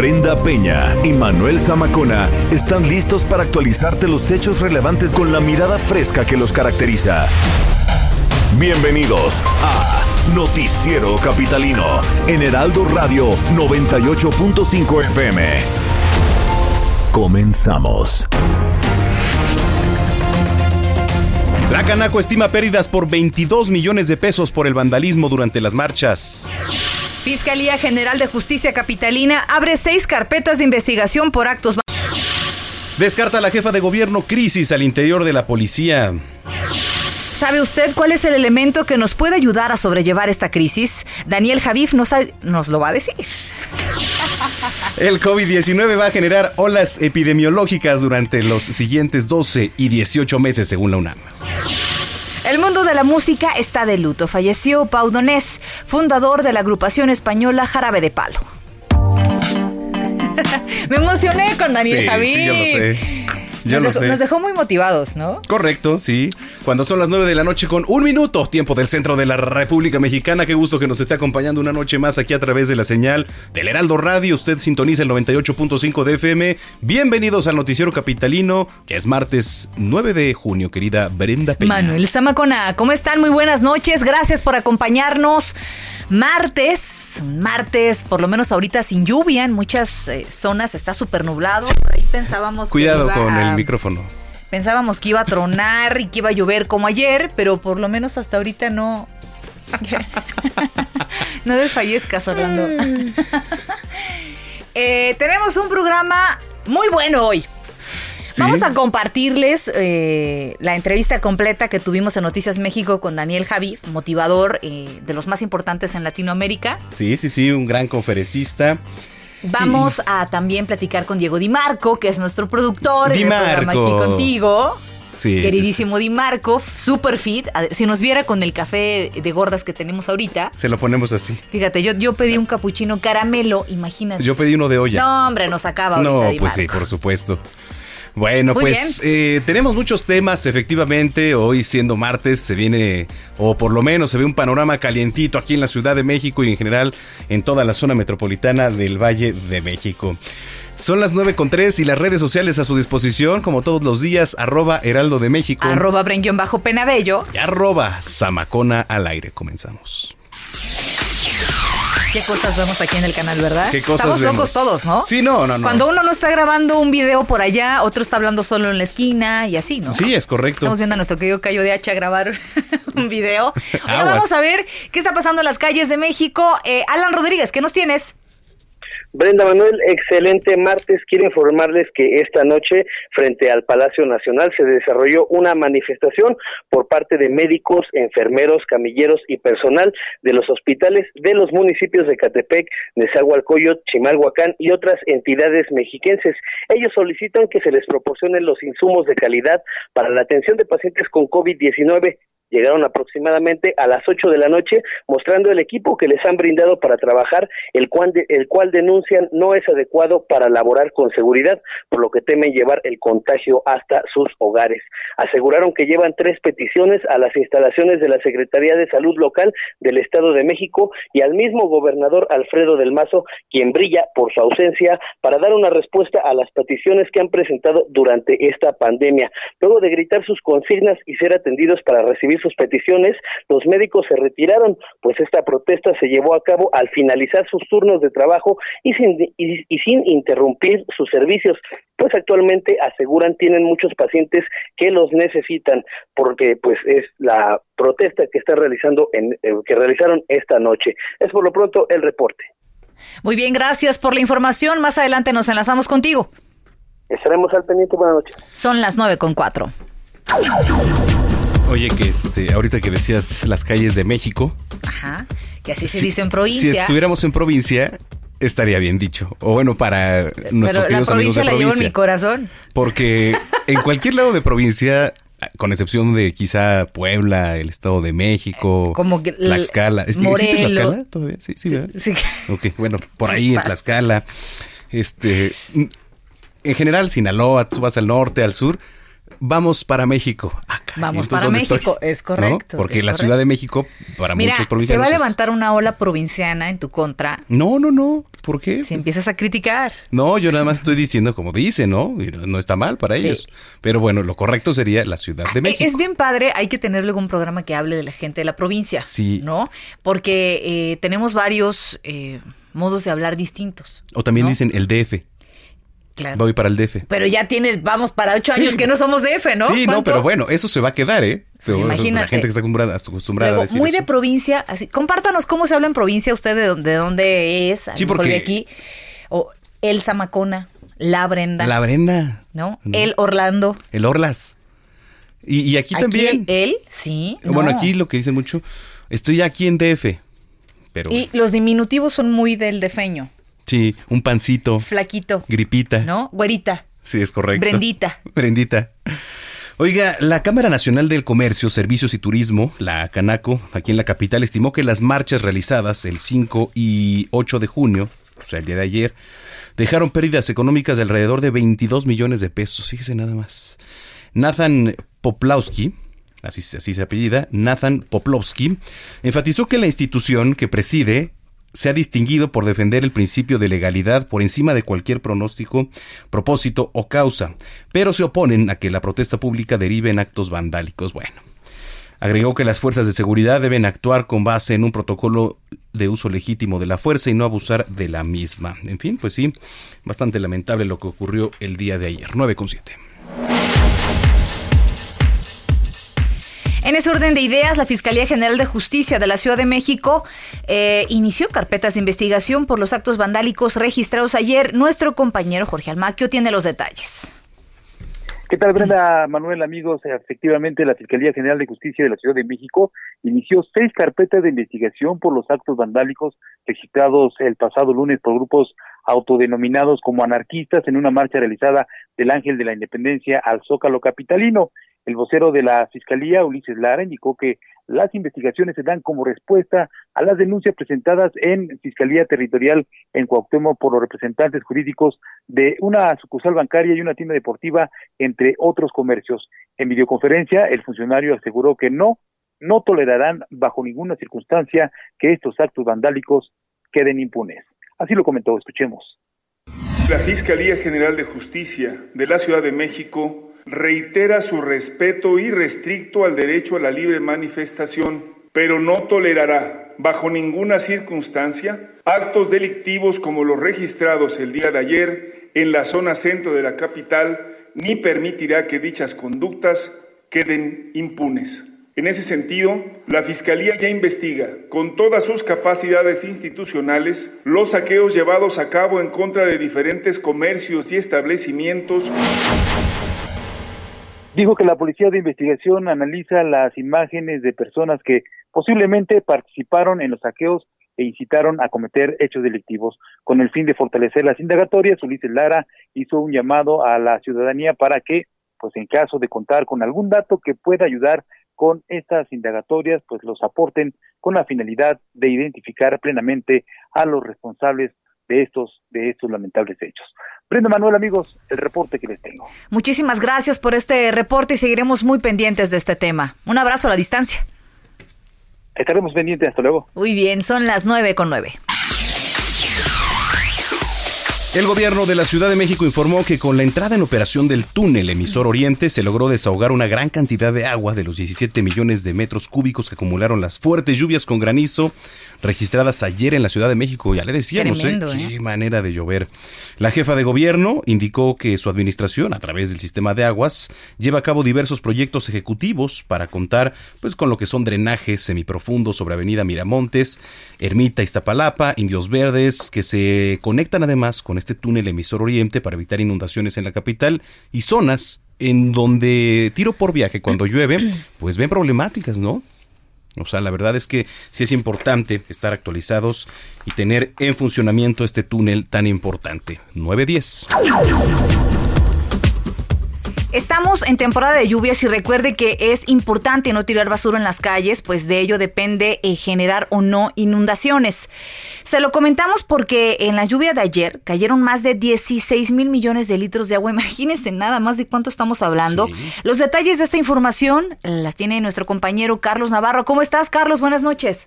Brenda Peña y Manuel Zamacona están listos para actualizarte los hechos relevantes con la mirada fresca que los caracteriza. Bienvenidos a Noticiero Capitalino en Heraldo Radio 98.5 FM. Comenzamos. La Canaco estima pérdidas por 22 millones de pesos por el vandalismo durante las marchas. Fiscalía General de Justicia Capitalina abre seis carpetas de investigación por actos. Descarta la jefa de gobierno crisis al interior de la policía. ¿Sabe usted cuál es el elemento que nos puede ayudar a sobrellevar esta crisis? Daniel Javif nos, nos lo va a decir. El COVID-19 va a generar olas epidemiológicas durante los siguientes 12 y 18 meses, según la UNAM. El mundo de la música está de luto. Falleció Pau Donés, fundador de la agrupación española Jarabe de Palo. Me emocioné con Daniel Sí, Javi. sí, yo lo sé. Yo nos, lo dejó, sé. nos dejó muy motivados, ¿no? Correcto, sí. Cuando son las 9 de la noche con un minuto, tiempo del centro de la República Mexicana. Qué gusto que nos esté acompañando una noche más aquí a través de la señal del Heraldo Radio. Usted sintoniza el 98.5 de FM. Bienvenidos al Noticiero Capitalino, que es martes 9 de junio, querida Brenda Peña. Manuel Zamacona, ¿cómo están? Muy buenas noches. Gracias por acompañarnos. Martes, martes, por lo menos ahorita sin lluvia. En muchas eh, zonas está súper nublado. Ahí pensábamos Cuidado que iba con a- el micrófono. Pensábamos que iba a tronar y que iba a llover como ayer, pero por lo menos hasta ahorita no. no desfallezcas, Orlando. Eh, tenemos un programa muy bueno hoy. Sí. Vamos a compartirles eh, la entrevista completa que tuvimos en Noticias México con Daniel Javi, motivador eh, de los más importantes en Latinoamérica. Sí, sí, sí, un gran conferencista. Vamos a también platicar con Diego Di Marco, que es nuestro productor Di en el programa aquí contigo. Sí, sí, Queridísimo Di Marco, super fit. Si nos viera con el café de gordas que tenemos ahorita, Se lo ponemos así. fíjate, yo, yo pedí un capuchino caramelo, imagínate. Yo pedí uno de olla. No, hombre, nos acaba ahorita No, Di pues sí, Marco. por supuesto. Bueno, Muy pues eh, tenemos muchos temas, efectivamente. Hoy siendo martes se viene, o por lo menos se ve un panorama calientito aquí en la Ciudad de México y en general en toda la zona metropolitana del Valle de México. Son las 9 con 3 y las redes sociales a su disposición, como todos los días, arroba Heraldo de México Arroba Brenguión bajo Penabello. y arroba Zamacona al aire. Comenzamos. Qué cosas vemos aquí en el canal, ¿verdad? ¿Qué cosas Estamos vemos? locos todos, ¿no? Sí, no, no, no. Cuando uno no está grabando un video por allá, otro está hablando solo en la esquina y así, ¿no? Sí, es correcto. Estamos viendo a nuestro querido Cayo de Hacha grabar un video. Aguas. vamos a ver qué está pasando en las calles de México. Eh, Alan Rodríguez, ¿qué nos tienes? Brenda Manuel, excelente martes. Quiero informarles que esta noche, frente al Palacio Nacional, se desarrolló una manifestación por parte de médicos, enfermeros, camilleros y personal de los hospitales de los municipios de Catepec, Nezahualcóyotl, Chimalhuacán y otras entidades mexiquenses. Ellos solicitan que se les proporcionen los insumos de calidad para la atención de pacientes con COVID-19 llegaron aproximadamente a las 8 de la noche mostrando el equipo que les han brindado para trabajar, el cual, el cual denuncian no es adecuado para laborar con seguridad, por lo que temen llevar el contagio hasta sus hogares. Aseguraron que llevan tres peticiones a las instalaciones de la Secretaría de Salud Local del Estado de México y al mismo gobernador Alfredo del Mazo, quien brilla por su ausencia para dar una respuesta a las peticiones que han presentado durante esta pandemia. Luego de gritar sus consignas y ser atendidos para recibir sus peticiones, los médicos se retiraron, pues esta protesta se llevó a cabo al finalizar sus turnos de trabajo y sin, y, y sin interrumpir sus servicios, pues actualmente aseguran tienen muchos pacientes que los necesitan, porque pues es la protesta que está realizando en, eh, que realizaron esta noche. Es por lo pronto el reporte. Muy bien, gracias por la información. Más adelante nos enlazamos contigo. Estaremos al pendiente. Buenas noches. Son las nueve con cuatro. Oye, que este, ahorita que decías las calles de México, Ajá. que así se Si- dice en Si provincia. estuviéramos en provincia, estaría bien dicho. O bueno, para pero nuestros la queridos amigos provincia de la llevo en provincia. mi corazón. Porque en cualquier lado de provincia, con excepción de quizá Puebla, el Estado de México, Como que- Tlaxcala. ¿Es- ¿Existe. Tlaxcala todavía? Sí, sí, ¿verdad? Sí. Ok, bueno, por ahí en Tlaxcala. Este, en general, Sinaloa, tú vas al norte, al sur, vamos para México. Acá. Vamos ¿Y entonces para México, es ¿No? correcto, Porque es la correcto. Ciudad de México, para Mira, muchos se provincianos. va a levantar una ola provinciana en tu contra No, no, no. ¿Por qué? si empiezas a criticar. No, yo nada más estoy diciendo como dice, ¿no? Y no está mal para Sí. ellos. Pero bueno, lo correcto sería la Ciudad de Eh, México. Es bien padre, hay que tener luego un programa que hable de la gente de la provincia. Sí. ¿No? Porque eh, tenemos varios eh, modos de hablar distintos. O también ¿no? dicen el DF. Claro. Voy para el DF. Pero ya tienes, vamos para ocho Sí. años que no somos DF, ¿no? Sí, no, pero bueno, eso se va a quedar, ¿eh? Pues La imagínate. gente que está acostumbrada, acostumbrada Luego, a decir muy eso. de provincia, así. Compártanos cómo se habla en provincia, usted de dónde, de dónde es, a Sí, porque- de aquí. O Elsa Macona, la Brenda, La Brenda. ¿no? No. El Orlando. El Orlas. Y, y aquí, Aquí también. él, sí. Bueno, no. aquí lo que dicen mucho, estoy aquí en DF. Pero Y los diminutivos son muy del defeño. Sí, un pancito, Flaquito, gripita. ¿no? Güerita. Sí, es correcto. Brendita. Brendita. Oiga, la Cámara Nacional del Comercio, Servicios y Turismo, la Canaco, aquí en la capital, estimó que las marchas realizadas el 5 y 8 de junio, o sea, el día de ayer, dejaron pérdidas económicas de alrededor de 22 millones de pesos. Fíjese nada más. Nathan Poplawski, así, así se apellida, Nathan Poplowski, enfatizó que la institución que preside se ha distinguido por defender el principio de legalidad por encima de cualquier pronóstico, propósito o causa, pero se oponen a que la protesta pública derive en actos vandálicos. Bueno, agregó que las fuerzas de seguridad deben actuar con base en un protocolo de uso legítimo de la fuerza y no abusar de la misma. En fin, pues sí, bastante lamentable lo que ocurrió el día de ayer, 9 con 7. En ese orden de ideas, la Fiscalía General de Justicia de la Ciudad de México eh, inició carpetas de investigación por los actos vandálicos registrados ayer. Nuestro compañero Jorge Almaquio tiene los detalles. ¿Qué tal, Brenda, Manuel, amigos? Efectivamente, la Fiscalía General de Justicia de la Ciudad de México inició seis carpetas de investigación por los actos vandálicos registrados el pasado lunes por grupos autodenominados como anarquistas en una marcha realizada del Ángel de la Independencia al Zócalo Capitalino. El vocero de la Fiscalía, Ulises Lara, indicó que las investigaciones se dan como respuesta a las denuncias presentadas en Fiscalía Territorial en Cuauhtémoc por los representantes jurídicos de una sucursal bancaria y una tienda deportiva, entre otros comercios. En videoconferencia, el funcionario aseguró que no, no tolerarán bajo ninguna circunstancia que estos actos vandálicos queden impunes. Así lo comentó, escuchemos. La Fiscalía General de Justicia de la Ciudad de México reitera su respeto irrestricto al derecho a la libre manifestación, pero no tolerará, bajo ninguna circunstancia, actos delictivos como los registrados el día de ayer en la zona centro de la capital, ni permitirá que dichas conductas queden impunes. En ese sentido, la Fiscalía ya investiga, con todas sus capacidades institucionales, los saqueos llevados a cabo en contra de diferentes comercios y establecimientos Dijo que la Policía de Investigación analiza las imágenes de personas que posiblemente participaron en los saqueos e incitaron a cometer hechos delictivos. Con el fin de fortalecer las indagatorias, Ulises Lara hizo un llamado a la ciudadanía para que, pues en caso de contar con algún dato que pueda ayudar con estas indagatorias, pues los aporten con la finalidad de identificar plenamente a los responsables de estos de estos lamentables hechos. Brenda Manuel, amigos, el reporte que les tengo. Muchísimas gracias por este reporte y seguiremos muy pendientes de este tema. Un abrazo a la distancia. Estaremos pendientes, hasta luego. Muy bien, son las nueve con nueve. El gobierno de la Ciudad de México informó que con la entrada en operación del túnel emisor Oriente se logró desahogar una gran cantidad de agua de los 17 millones de metros cúbicos que acumularon las fuertes lluvias con granizo registradas ayer en la Ciudad de México. Ya le decíamos, Tremendo, ¿eh? ¿eh? Qué manera de llover. La jefa de gobierno indicó que su administración, a través del sistema de aguas, lleva a cabo diversos proyectos ejecutivos para contar pues, con lo que son drenajes semiprofundos sobre Avenida Miramontes, Ermita Iztapalapa, Indios Verdes, que se conectan además con este túnel emisor Oriente para evitar inundaciones en la capital y zonas en donde tiro por viaje cuando llueve, pues ven problemáticas, ¿no? O sea, la verdad es que sí es importante estar actualizados y tener en funcionamiento este túnel tan importante. 910. Estamos en temporada de lluvias y recuerde que es importante no tirar basura en las calles, pues de ello depende eh, generar o no inundaciones. Se lo comentamos porque en la lluvia de ayer cayeron más de 16 mil millones de litros de agua. Imagínense nada más de cuánto estamos hablando. Los detalles de esta información las tiene nuestro compañero Carlos Navarro. ¿Cómo estás, Carlos? Buenas noches.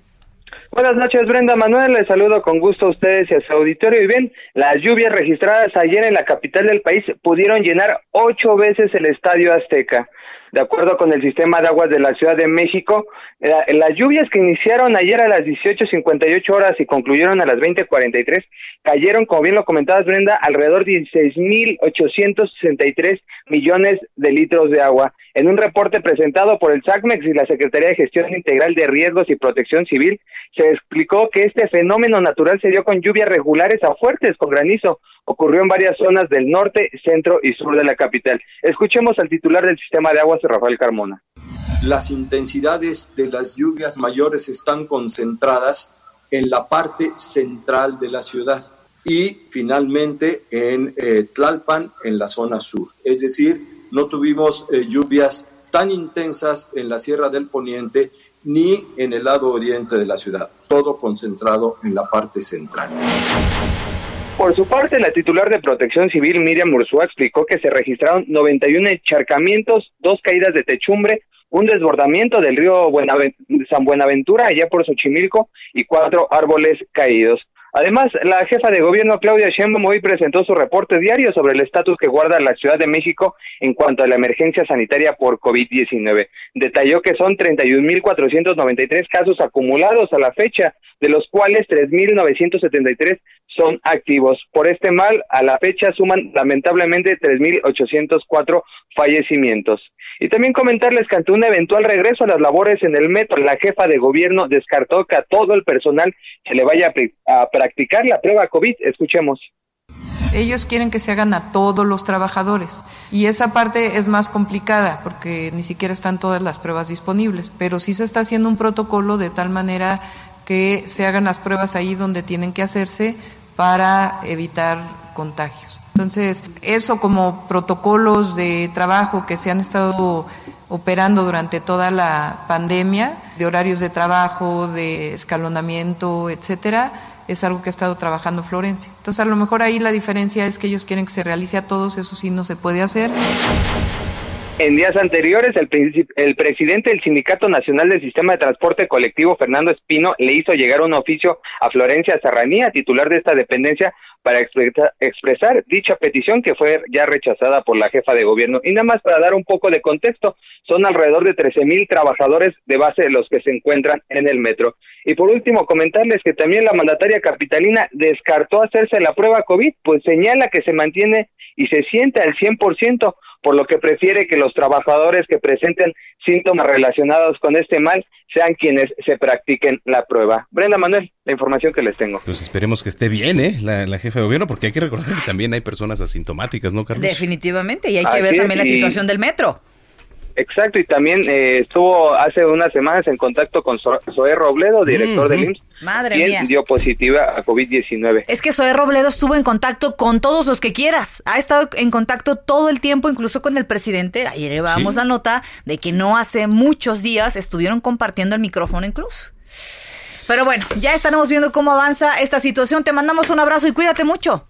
Buenas noches, Brenda Manuel. Les saludo con gusto a ustedes y a su auditorio. Y bien, las lluvias registradas ayer en la capital del país pudieron llenar ocho veces el Estadio Azteca. De acuerdo con el sistema de aguas de la Ciudad de México, las lluvias que iniciaron ayer a las 18.58 horas y concluyeron a las 20.43 cayeron, como bien lo comentabas, Brenda, alrededor de 16.863 millones de litros de agua. En un reporte presentado por el SACMEX y la Secretaría de Gestión Integral de Riesgos y Protección Civil, se explicó que este fenómeno natural se dio con lluvias regulares a fuertes con granizo. Ocurrió en varias zonas del norte, centro y sur de la capital. Escuchemos al titular del sistema de aguas, Rafael Carmona. Las intensidades de las lluvias mayores están concentradas en la parte central de la ciudad y finalmente en eh, Tlalpan, en la zona sur. Es decir, no tuvimos eh, lluvias tan intensas en la Sierra del Poniente ni en el lado oriente de la ciudad, todo concentrado en la parte central. Por su parte, la titular de Protección Civil, Miriam Ursúa, explicó que se registraron 91 encharcamientos, dos caídas de techumbre, un desbordamiento del río San Buenaventura allá por Xochimilco y cuatro árboles caídos. Además, la jefa de gobierno Claudia Sheinbaum hoy presentó su reporte diario sobre el estatus que guarda la Ciudad de México en cuanto a la emergencia sanitaria por COVID-19. Detalló que son 31.493 casos acumulados a la fecha, de los cuales 3.973 son activos. Por este mal, a la fecha suman lamentablemente 3.804 fallecimientos. Y también comentarles que ante un eventual regreso a las labores en el metro, la jefa de gobierno descartó que a todo el personal se le vaya a, practicar la prueba COVID. Escuchemos. Ellos quieren que se hagan a todos los trabajadores y esa parte es más complicada porque ni siquiera están todas las pruebas disponibles, pero sí se está haciendo un protocolo de tal manera que se hagan las pruebas ahí donde tienen que hacerse para evitar contagios. Entonces, eso como protocolos de trabajo que se han estado operando durante toda la pandemia, de horarios de trabajo, de escalonamiento, etcétera, es algo que ha estado trabajando Florencia. Entonces, a lo mejor ahí la diferencia es que ellos quieren que se realice a todos, eso sí no se puede hacer. En días anteriores, el, el, presidente del Sindicato Nacional del Sistema de Transporte Colectivo, Fernando Espino, le hizo llegar un oficio a Florencia Serranía, titular de esta dependencia, para expresar dicha petición que fue ya rechazada por la jefa de gobierno. Y nada más para dar un poco de contexto, son alrededor de 13 mil trabajadores de base de los que se encuentran en el metro. Y por último, comentarles que también la mandataria capitalina descartó hacerse la prueba COVID, pues señala que se mantiene y se siente al 100%, por lo que prefiere que los trabajadores que presenten síntomas relacionados con este mal sean quienes se practiquen la prueba. Brenda Manuel, la información que les tengo. Pues esperemos que esté bien, ¿eh? La, la jefa de gobierno, porque hay que recordar que también hay personas asintomáticas, ¿no, Carlos? Definitivamente, y hay que ver también la situación del metro. Exacto, y también eh, estuvo hace unas semanas en contacto con Zoé Robledo, director del IMSS, Madre quien dio positiva a COVID-19. Es que Zoé Robledo estuvo en contacto con todos los que quieras, ha estado en contacto todo el tiempo, incluso con el presidente. Ayer llevábamos la nota de que no hace muchos días estuvieron compartiendo el micrófono incluso. Pero bueno, ya estaremos viendo cómo avanza esta situación. Te mandamos un abrazo y cuídate mucho.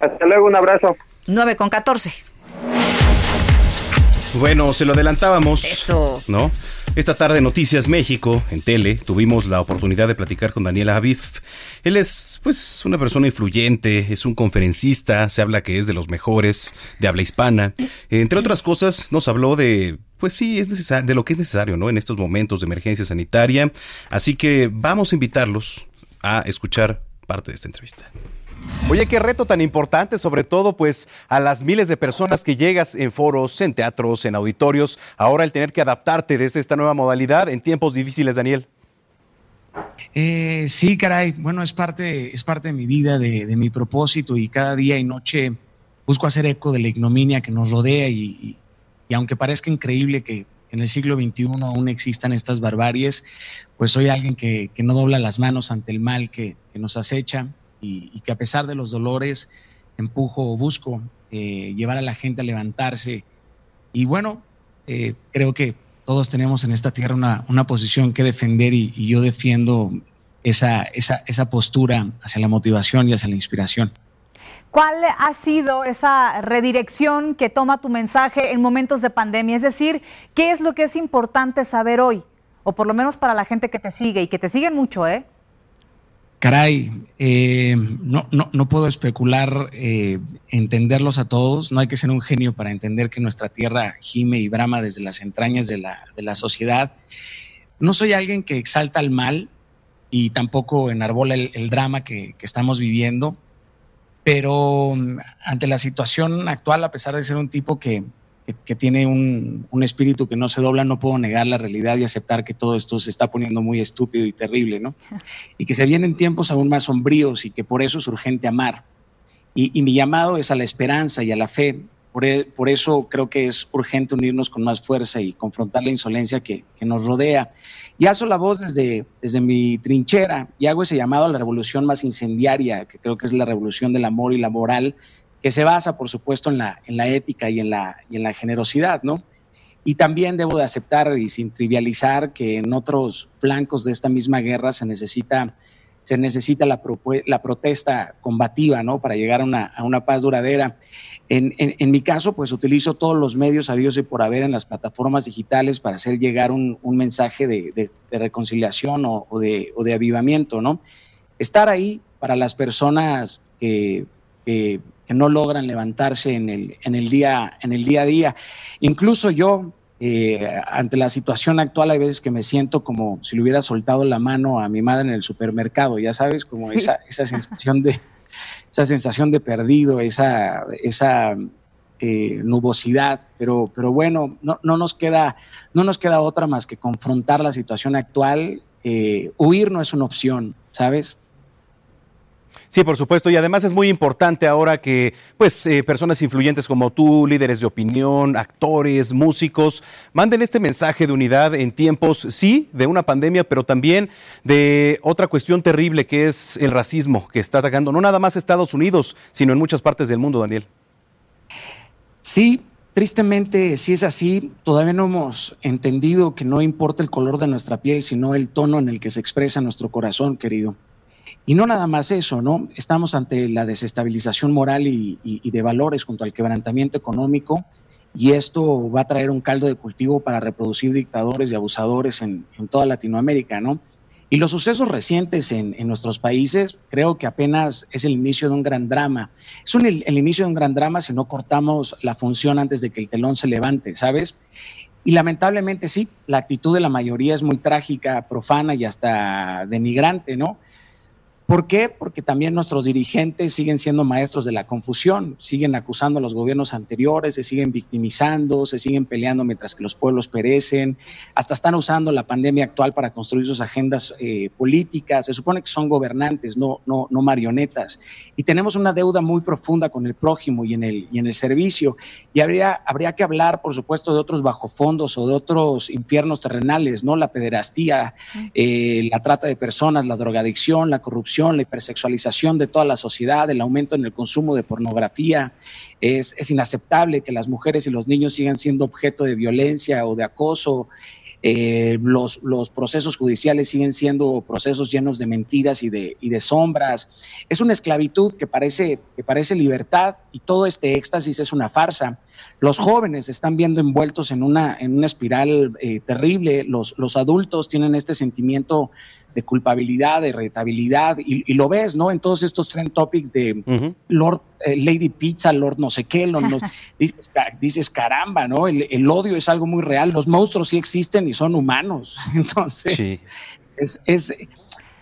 Hasta luego, un abrazo. 9 con 14. Bueno, se lo adelantábamos. Eso. ¿No? Esta tarde Noticias México, en tele, tuvimos la oportunidad de platicar con Daniel Javif. Él es, pues, una persona influyente, es un conferencista, se habla que es de los mejores de habla hispana. Entre otras cosas, nos habló de, pues sí, es necesario, de lo que es necesario, ¿no? En estos momentos de emergencia sanitaria. Así que vamos a invitarlos a escuchar parte de esta entrevista. Oye, qué reto tan importante, sobre todo pues a las miles de personas que llegas en foros, en teatros, en auditorios, ahora el tener que adaptarte desde esta nueva modalidad en tiempos difíciles, Daniel. Eh, sí, caray, bueno, es parte, es parte de mi vida, de, mi propósito y cada día y noche busco hacer eco de la ignominia que nos rodea y, aunque parezca increíble que, en el siglo XXI aún existan estas barbaries, pues soy alguien que, no dobla las manos ante el mal que, nos acecha y, que a pesar de los dolores empujo o busco eh, llevar a la gente a levantarse. Y bueno, eh, creo que todos tenemos en esta tierra una, posición que defender y, yo defiendo esa, esa, esa postura hacia la motivación y hacia la inspiración. ¿Cuál ha sido esa redirección que toma tu mensaje en momentos de pandemia? Es decir, ¿qué es lo que es importante saber hoy? O por lo menos para la gente que te sigue y que te siguen mucho, ¿eh? Caray, eh, no, no, no, puedo especular eh, entenderlos a todos. No hay que ser un genio para entender que nuestra tierra gime y brama desde las entrañas de la, de la sociedad. No soy alguien que exalta el mal y tampoco enarbola el, drama que, que, estamos viviendo pero mm, ante la situación actual, a pesar de ser un tipo que, tiene un, espíritu que no se dobla, no puedo negar la realidad y aceptar que todo esto se está poniendo muy estúpido y terrible, ¿no? Y que se vienen tiempos aún más sombríos y que por eso es urgente amar. y mi llamado es a la esperanza y a la fe, e, por, eso creo que es urgente unirnos con más fuerza y confrontar la insolencia que, nos rodea. Y alzo la voz desde, desde mi trinchera y hago ese llamado a la revolución más incendiaria, que creo que es la revolución del amor y la moral, que se basa, por supuesto, en la, en la ética y en la, y en la generosidad, ¿no? Y también debo de aceptar y sin trivializar que en otros flancos de esta misma guerra se necesita se necesita la, la protesta combativa, ¿no? Para llegar a una, a una paz duradera. En, en, mi caso, pues utilizo todos los medios a Dios y por haber en las plataformas digitales para hacer llegar un, un mensaje de, de, reconciliación o, o, de, o, de, avivamiento, ¿no? Estar ahí para las personas que, que, que no logran levantarse en el, en, el día, en el día a día. Incluso yo, eh, ante la situación actual hay veces que me siento como si le hubiera soltado la mano a mi madre en el supermercado, ya sabes, como esa, esa sensación de esa sensación de perdido, esa, esa eh, nubosidad, pero, pero bueno, no, no, nos queda, no nos queda otra más que confrontar la situación actual. Eh, huir no es una opción, ¿sabes? Sí, por supuesto, y además es muy importante ahora que pues eh, personas influyentes como tú, líderes de opinión, actores, músicos, manden este mensaje de unidad en tiempos, sí, de una pandemia, pero también de otra cuestión terrible que es el racismo que está atacando no nada más Estados Unidos, sino en muchas partes del mundo, Daniel. Sí, Tristemente, si es así, todavía no hemos entendido que no importa el color de nuestra piel, sino el tono en el que se expresa nuestro corazón, querido. Y no nada más eso, ¿no? Estamos ante la desestabilización moral y, de valores junto al quebrantamiento económico y esto va a traer un caldo de cultivo para reproducir dictadores y abusadores en, toda Latinoamérica, ¿no? Y los sucesos recientes en, nuestros países creo que apenas es el inicio de un gran drama. Es el, el, inicio de un gran drama si no cortamos la función antes de que el telón se levante, ¿sabes? Y lamentablemente sí, la actitud de la mayoría es muy trágica, profana y hasta denigrante, ¿no? ¿Por qué? Porque también nuestros dirigentes siguen siendo maestros de la confusión, siguen acusando a los gobiernos anteriores, se siguen victimizando, se siguen peleando mientras que los pueblos perecen, hasta están usando la pandemia actual para construir sus agendas eh, políticas. Se supone que son gobernantes, no, no, no marionetas. Y tenemos una deuda muy profunda con el prójimo y en el, y en el servicio. Y habría, habría que hablar, por supuesto, de otros bajofondos o de otros infiernos terrenales, ¿no? La pederastía, eh, la trata de personas, la drogadicción, la corrupción la hipersexualización de toda la sociedad, el aumento en el consumo de pornografía. Es, inaceptable que las mujeres y los niños sigan siendo objeto de violencia o de acoso. Eh, los, procesos judiciales siguen siendo procesos llenos de mentiras y de, y de sombras. Es una esclavitud que parece, que parece libertad y todo este éxtasis es una farsa. Los jóvenes están viendo envueltos en una, en una espiral eh, terrible, los, los adultos tienen este sentimiento de culpabilidad, de irritabilidad, y, lo ves, ¿no? En todos estos trend topics de Lord eh, Lady Pizza, Lord no sé qué, dices, caramba, ¿no? El, odio es algo muy real, los monstruos sí existen y son humanos. Entonces, es,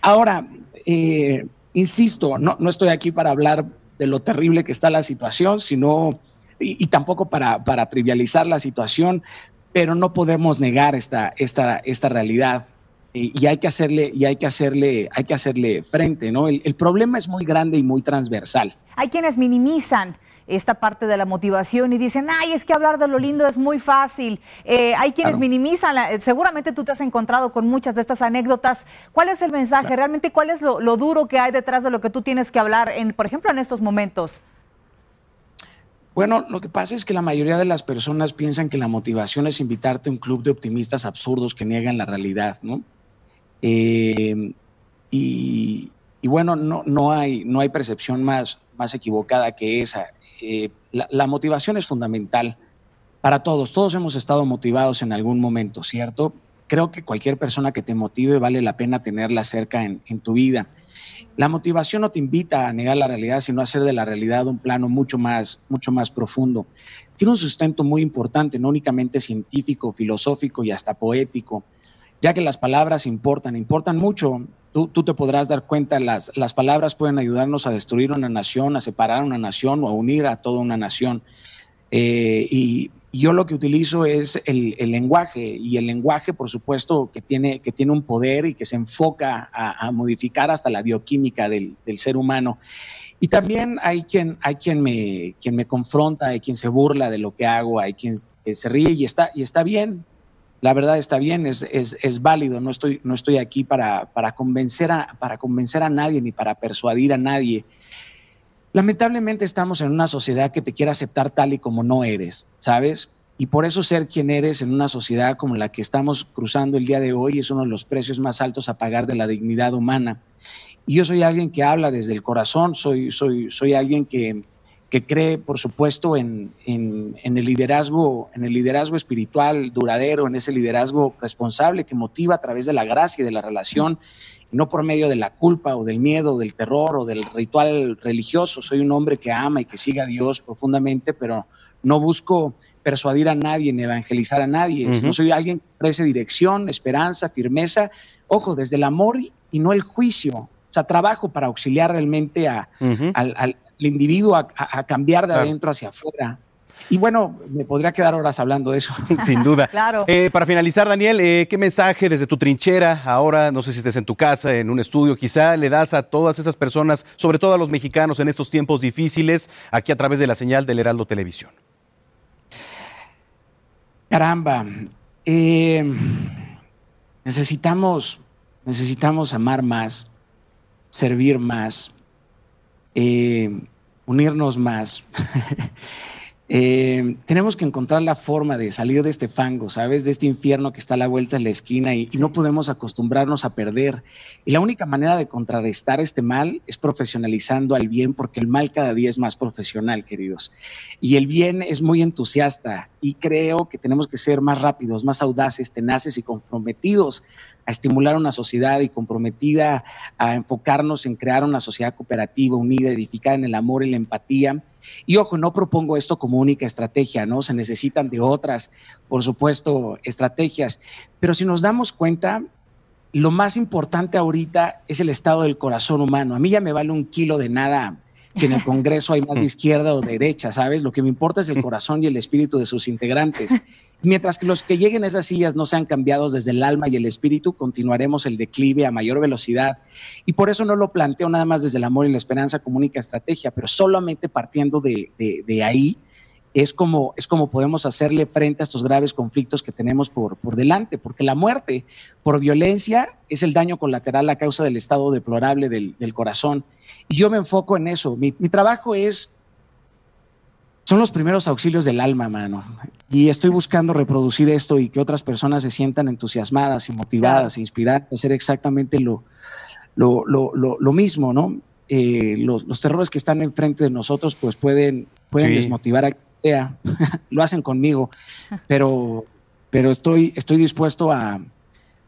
ahora, eh, insisto, no, no estoy aquí para hablar de lo terrible que está la situación, sino, y, tampoco para, para trivializar la situación, pero no podemos negar esta, esta, esta realidad y hay que hacerle, y hay que hacerle, hay que hacerle frente, ¿no? El, problema es muy grande y muy transversal. Hay quienes minimizan esta parte de la motivación y dicen, ay, es que hablar de lo lindo es muy fácil. Eh, hay quienes minimizan, la, seguramente tú te has encontrado con muchas de estas anécdotas. ¿Cuál es el mensaje? ¿Realmente cuál es lo, lo, duro que hay detrás de lo que tú tienes que hablar, en, por ejemplo, en estos momentos? Bueno, lo que pasa es que la mayoría de las personas piensan que la motivación es invitarte a un club de optimistas absurdos que niegan la realidad, ¿no? Eh, y, bueno, no, no, hay, no hay percepción más, más equivocada que esa. Eh, la, motivación es fundamental para todos. Todos hemos estado motivados en algún momento, ¿cierto? Creo que cualquier persona que te motive vale la pena tenerla cerca en, en tu vida. La motivación no te invita a negar la realidad, sino a hacer de la realidad un plano mucho más, mucho más profundo. Tiene un sustento muy importante, no únicamente científico, filosófico y hasta poético, ya que las palabras importan, importan mucho. Tú, te podrás dar cuenta, las, las palabras pueden ayudarnos a destruir una nación, a separar una nación o a unir a toda una nación. Eh, y, yo lo que utilizo es el, lenguaje y el lenguaje, por supuesto, que tiene, que tiene un poder y que se enfoca a, modificar hasta la bioquímica del, ser humano. Y también hay quien, hay quien me, quien me confronta, hay quien se burla de lo que hago, hay quien se ríe y está, y está bien. La verdad está bien, es, es, es válido. No estoy, no estoy aquí para, para, convencer a, para convencer a nadie ni para persuadir a nadie. Lamentablemente estamos en una sociedad que te quiere aceptar tal y como no eres, ¿sabes? Y por eso ser quien eres en una sociedad como la que estamos cruzando el día de hoy es uno de los precios más altos a pagar de la dignidad humana. Y yo soy alguien que habla desde el corazón, soy, soy, soy alguien que, que cree, por supuesto, en, en, en, el liderazgo, en el liderazgo espiritual duradero, en ese liderazgo responsable que motiva a través de la gracia y de la relación no por medio de la culpa o del miedo, del terror o del ritual religioso. Soy un hombre que ama y que sigue a Dios profundamente, pero no busco persuadir a nadie ni evangelizar a nadie. No soy alguien que ofrece dirección, esperanza, firmeza. Ojo, desde el amor y no el juicio. O sea, trabajo para auxiliar realmente a, al, individuo a, cambiar de adentro hacia afuera. Y bueno, me podría quedar horas hablando de eso. Sin duda. claro. Eh, para finalizar, Daniel, eh, ¿qué mensaje desde tu trinchera, ahora, no sé si estés en tu casa, en un estudio, quizá le das a todas esas personas, sobre todo a los mexicanos en estos tiempos difíciles, aquí a través de la señal del Heraldo Televisión? Caramba, eh, necesitamos, necesitamos amar más, servir más, unirnos más. Eh, tenemos que encontrar la forma de salir de este fango, ¿sabes? De este infierno que está a la vuelta de la esquina y, no podemos acostumbrarnos a perder. Y la única manera de contrarrestar este mal es profesionalizando al bien, porque el mal cada día es más profesional, queridos. Y el bien es muy entusiasta y creo que tenemos que ser más rápidos, más audaces, tenaces y comprometidos a estimular una sociedad y comprometida a enfocarnos en crear una sociedad cooperativa, unida, edificada en el amor y la empatía. Y ojo, no propongo esto como única estrategia, ¿no? Se necesitan de otras, por supuesto, estrategias. Pero si nos damos cuenta, lo más importante ahorita es el estado del corazón humano. A mí ya me vale un kilo de nada si en el Congreso hay más de izquierda o derecha, ¿sabes? Lo que me importa es el corazón y el espíritu de sus integrantes. Mientras que los que lleguen a esas sillas no sean cambiados desde el alma y el espíritu, continuaremos el declive a mayor velocidad. Y por eso no lo planteo nada más desde el amor y la esperanza como única estrategia, pero solamente partiendo de, de, ahí es como, es como podemos hacerle frente a estos graves conflictos que tenemos por, por delante, porque la muerte por violencia es el daño colateral a causa del estado deplorable del, del corazón. Y yo me enfoco en eso. Mi, mi trabajo es son los primeros auxilios del alma, mano. Y estoy buscando reproducir esto y que otras personas se sientan entusiasmadas y motivadas e inspiradas a hacer exactamente lo, lo, lo, lo, mismo, ¿no? Eh, los, los, terrores que están enfrente de nosotros, pues pueden, pueden desmotivar a sea. lo hacen conmigo, pero, pero estoy, estoy dispuesto a.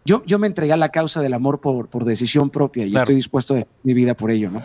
Yo, yo me entregué a la causa del amor por, por decisión propia y estoy dispuesto a mi vida por ello, ¿no?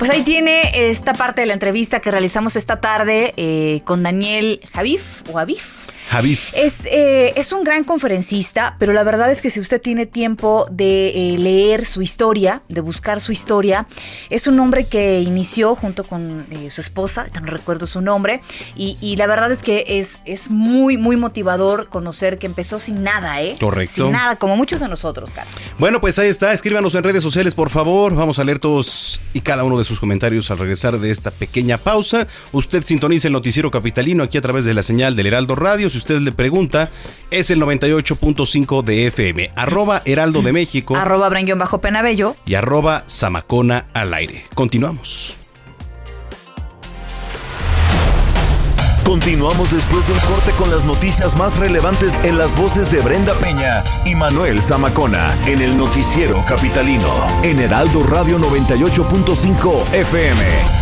Pues ahí tiene esta parte de la entrevista que realizamos esta tarde eh, con Daniel Javif o Javif. Javif. Es, eh, es un gran conferencista, pero la verdad es que si usted tiene tiempo de eh, leer su historia, de buscar su historia, es un hombre que inició junto con eh, su esposa, ya no recuerdo su nombre, y, y la verdad es que es, es muy, muy motivador conocer que empezó sin nada, ¿eh? Correcto. Sin nada, como muchos de nosotros, Carlos. Bueno, pues ahí está. Escríbanos en redes sociales, por favor. Vamos a leer todos y cada uno de sus comentarios al regresar de esta pequeña pausa. Usted sintoniza el noticiero capitalino aquí a través de la señal del Heraldo Radio. Si usted le pregunta, es el 98.5 de FM. Arroba Heraldo de México Arroba bajo penabello. y arroba Zamacona al aire. Continuamos. Continuamos después del corte con las noticias más relevantes en las voces de Brenda Peña y Manuel Zamacona en el noticiero capitalino en Heraldo Radio 98.5 FM.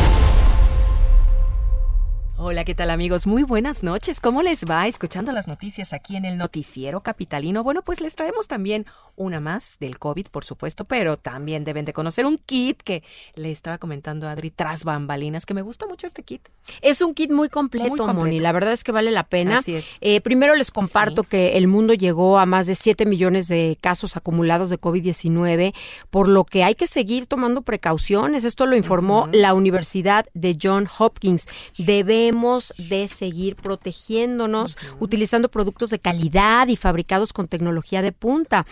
Hola, ¿qué tal amigos? Muy buenas noches. ¿Cómo les va escuchando las noticias aquí en el noticiero capitalino? Bueno, pues les traemos también una más del COVID, por supuesto, pero también deben de conocer un kit que le estaba comentando a Adri tras bambalinas, que me gusta mucho este kit. Es un kit muy completo, Muy completo. Moni. La verdad es que vale la pena. Así es. Eh, primero les comparto que el mundo llegó a más de 7 millones de casos acumulados de COVID-19, por lo que hay que seguir tomando precauciones. Esto lo informó la Universidad de John Hopkins. Debemos de seguir protegiéndonos utilizando productos de calidad y fabricados con tecnología de punta.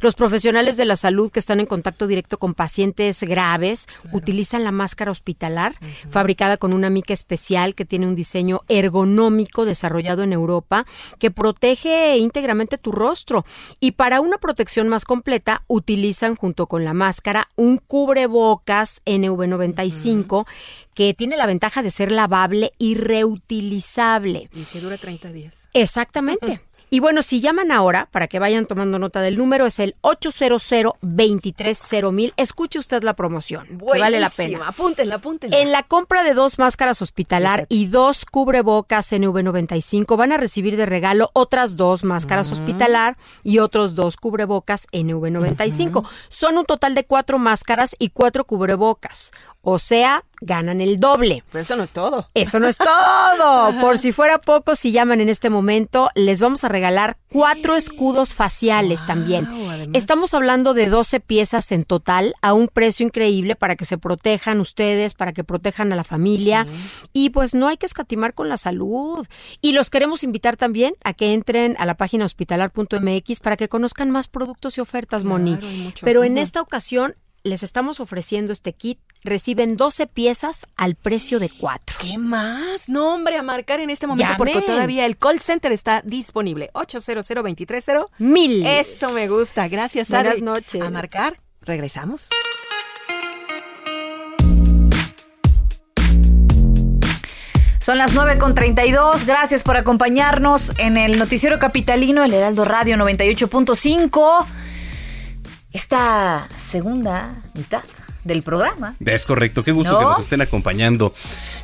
Los profesionales de la salud que están en contacto directo con pacientes graves utilizan la máscara hospitalar fabricada con una mica especial que tiene un diseño ergonómico desarrollado en Europa que protege íntegramente tu rostro. Y para una protección más completa utilizan junto con la máscara un cubrebocas NV95 que tiene la ventaja de ser lavable y reutilizable. Y que dura 30 días. Exactamente. Y bueno, si llaman ahora, para que vayan tomando nota del número, es el 800-230-1000. Escuche usted la promoción, que vale la pena. Apúntenla, apúntenla. En la compra de dos máscaras hospitalar y dos cubrebocas NV95 van a recibir de regalo otras dos máscaras hospitalar y otros dos cubrebocas NV95. Son un total de cuatro máscaras y cuatro cubrebocas. O sea, ganan el doble. Pero eso no es todo. Eso no es todo. Por si fuera poco, si llaman en este momento, les vamos a regalar cuatro escudos faciales también. Estamos hablando de 12 piezas en total a un precio increíble para que se protejan ustedes, para que protejan a la familia. Y pues no hay que escatimar con la salud. Y los queremos invitar también a que entren a la página hospitalar.mx para que conozcan más productos y ofertas, Moni. Claro. Pero en esta ocasión les estamos ofreciendo este kit. Reciben 12 piezas al precio de 4. ¿Qué más? No, hombre, a marcar en este momento Llamen. porque todavía el call center está disponible. 800 230 Mil. Eso me gusta. Gracias, Buenas Adri. noches. A marcar. Regresamos. Son las 9 con 32. Gracias por acompañarnos en el Noticiero Capitalino, el Heraldo Radio 98.5. Esta segunda mitad del programa. Es correcto, qué gusto ¿No? que nos estén acompañando.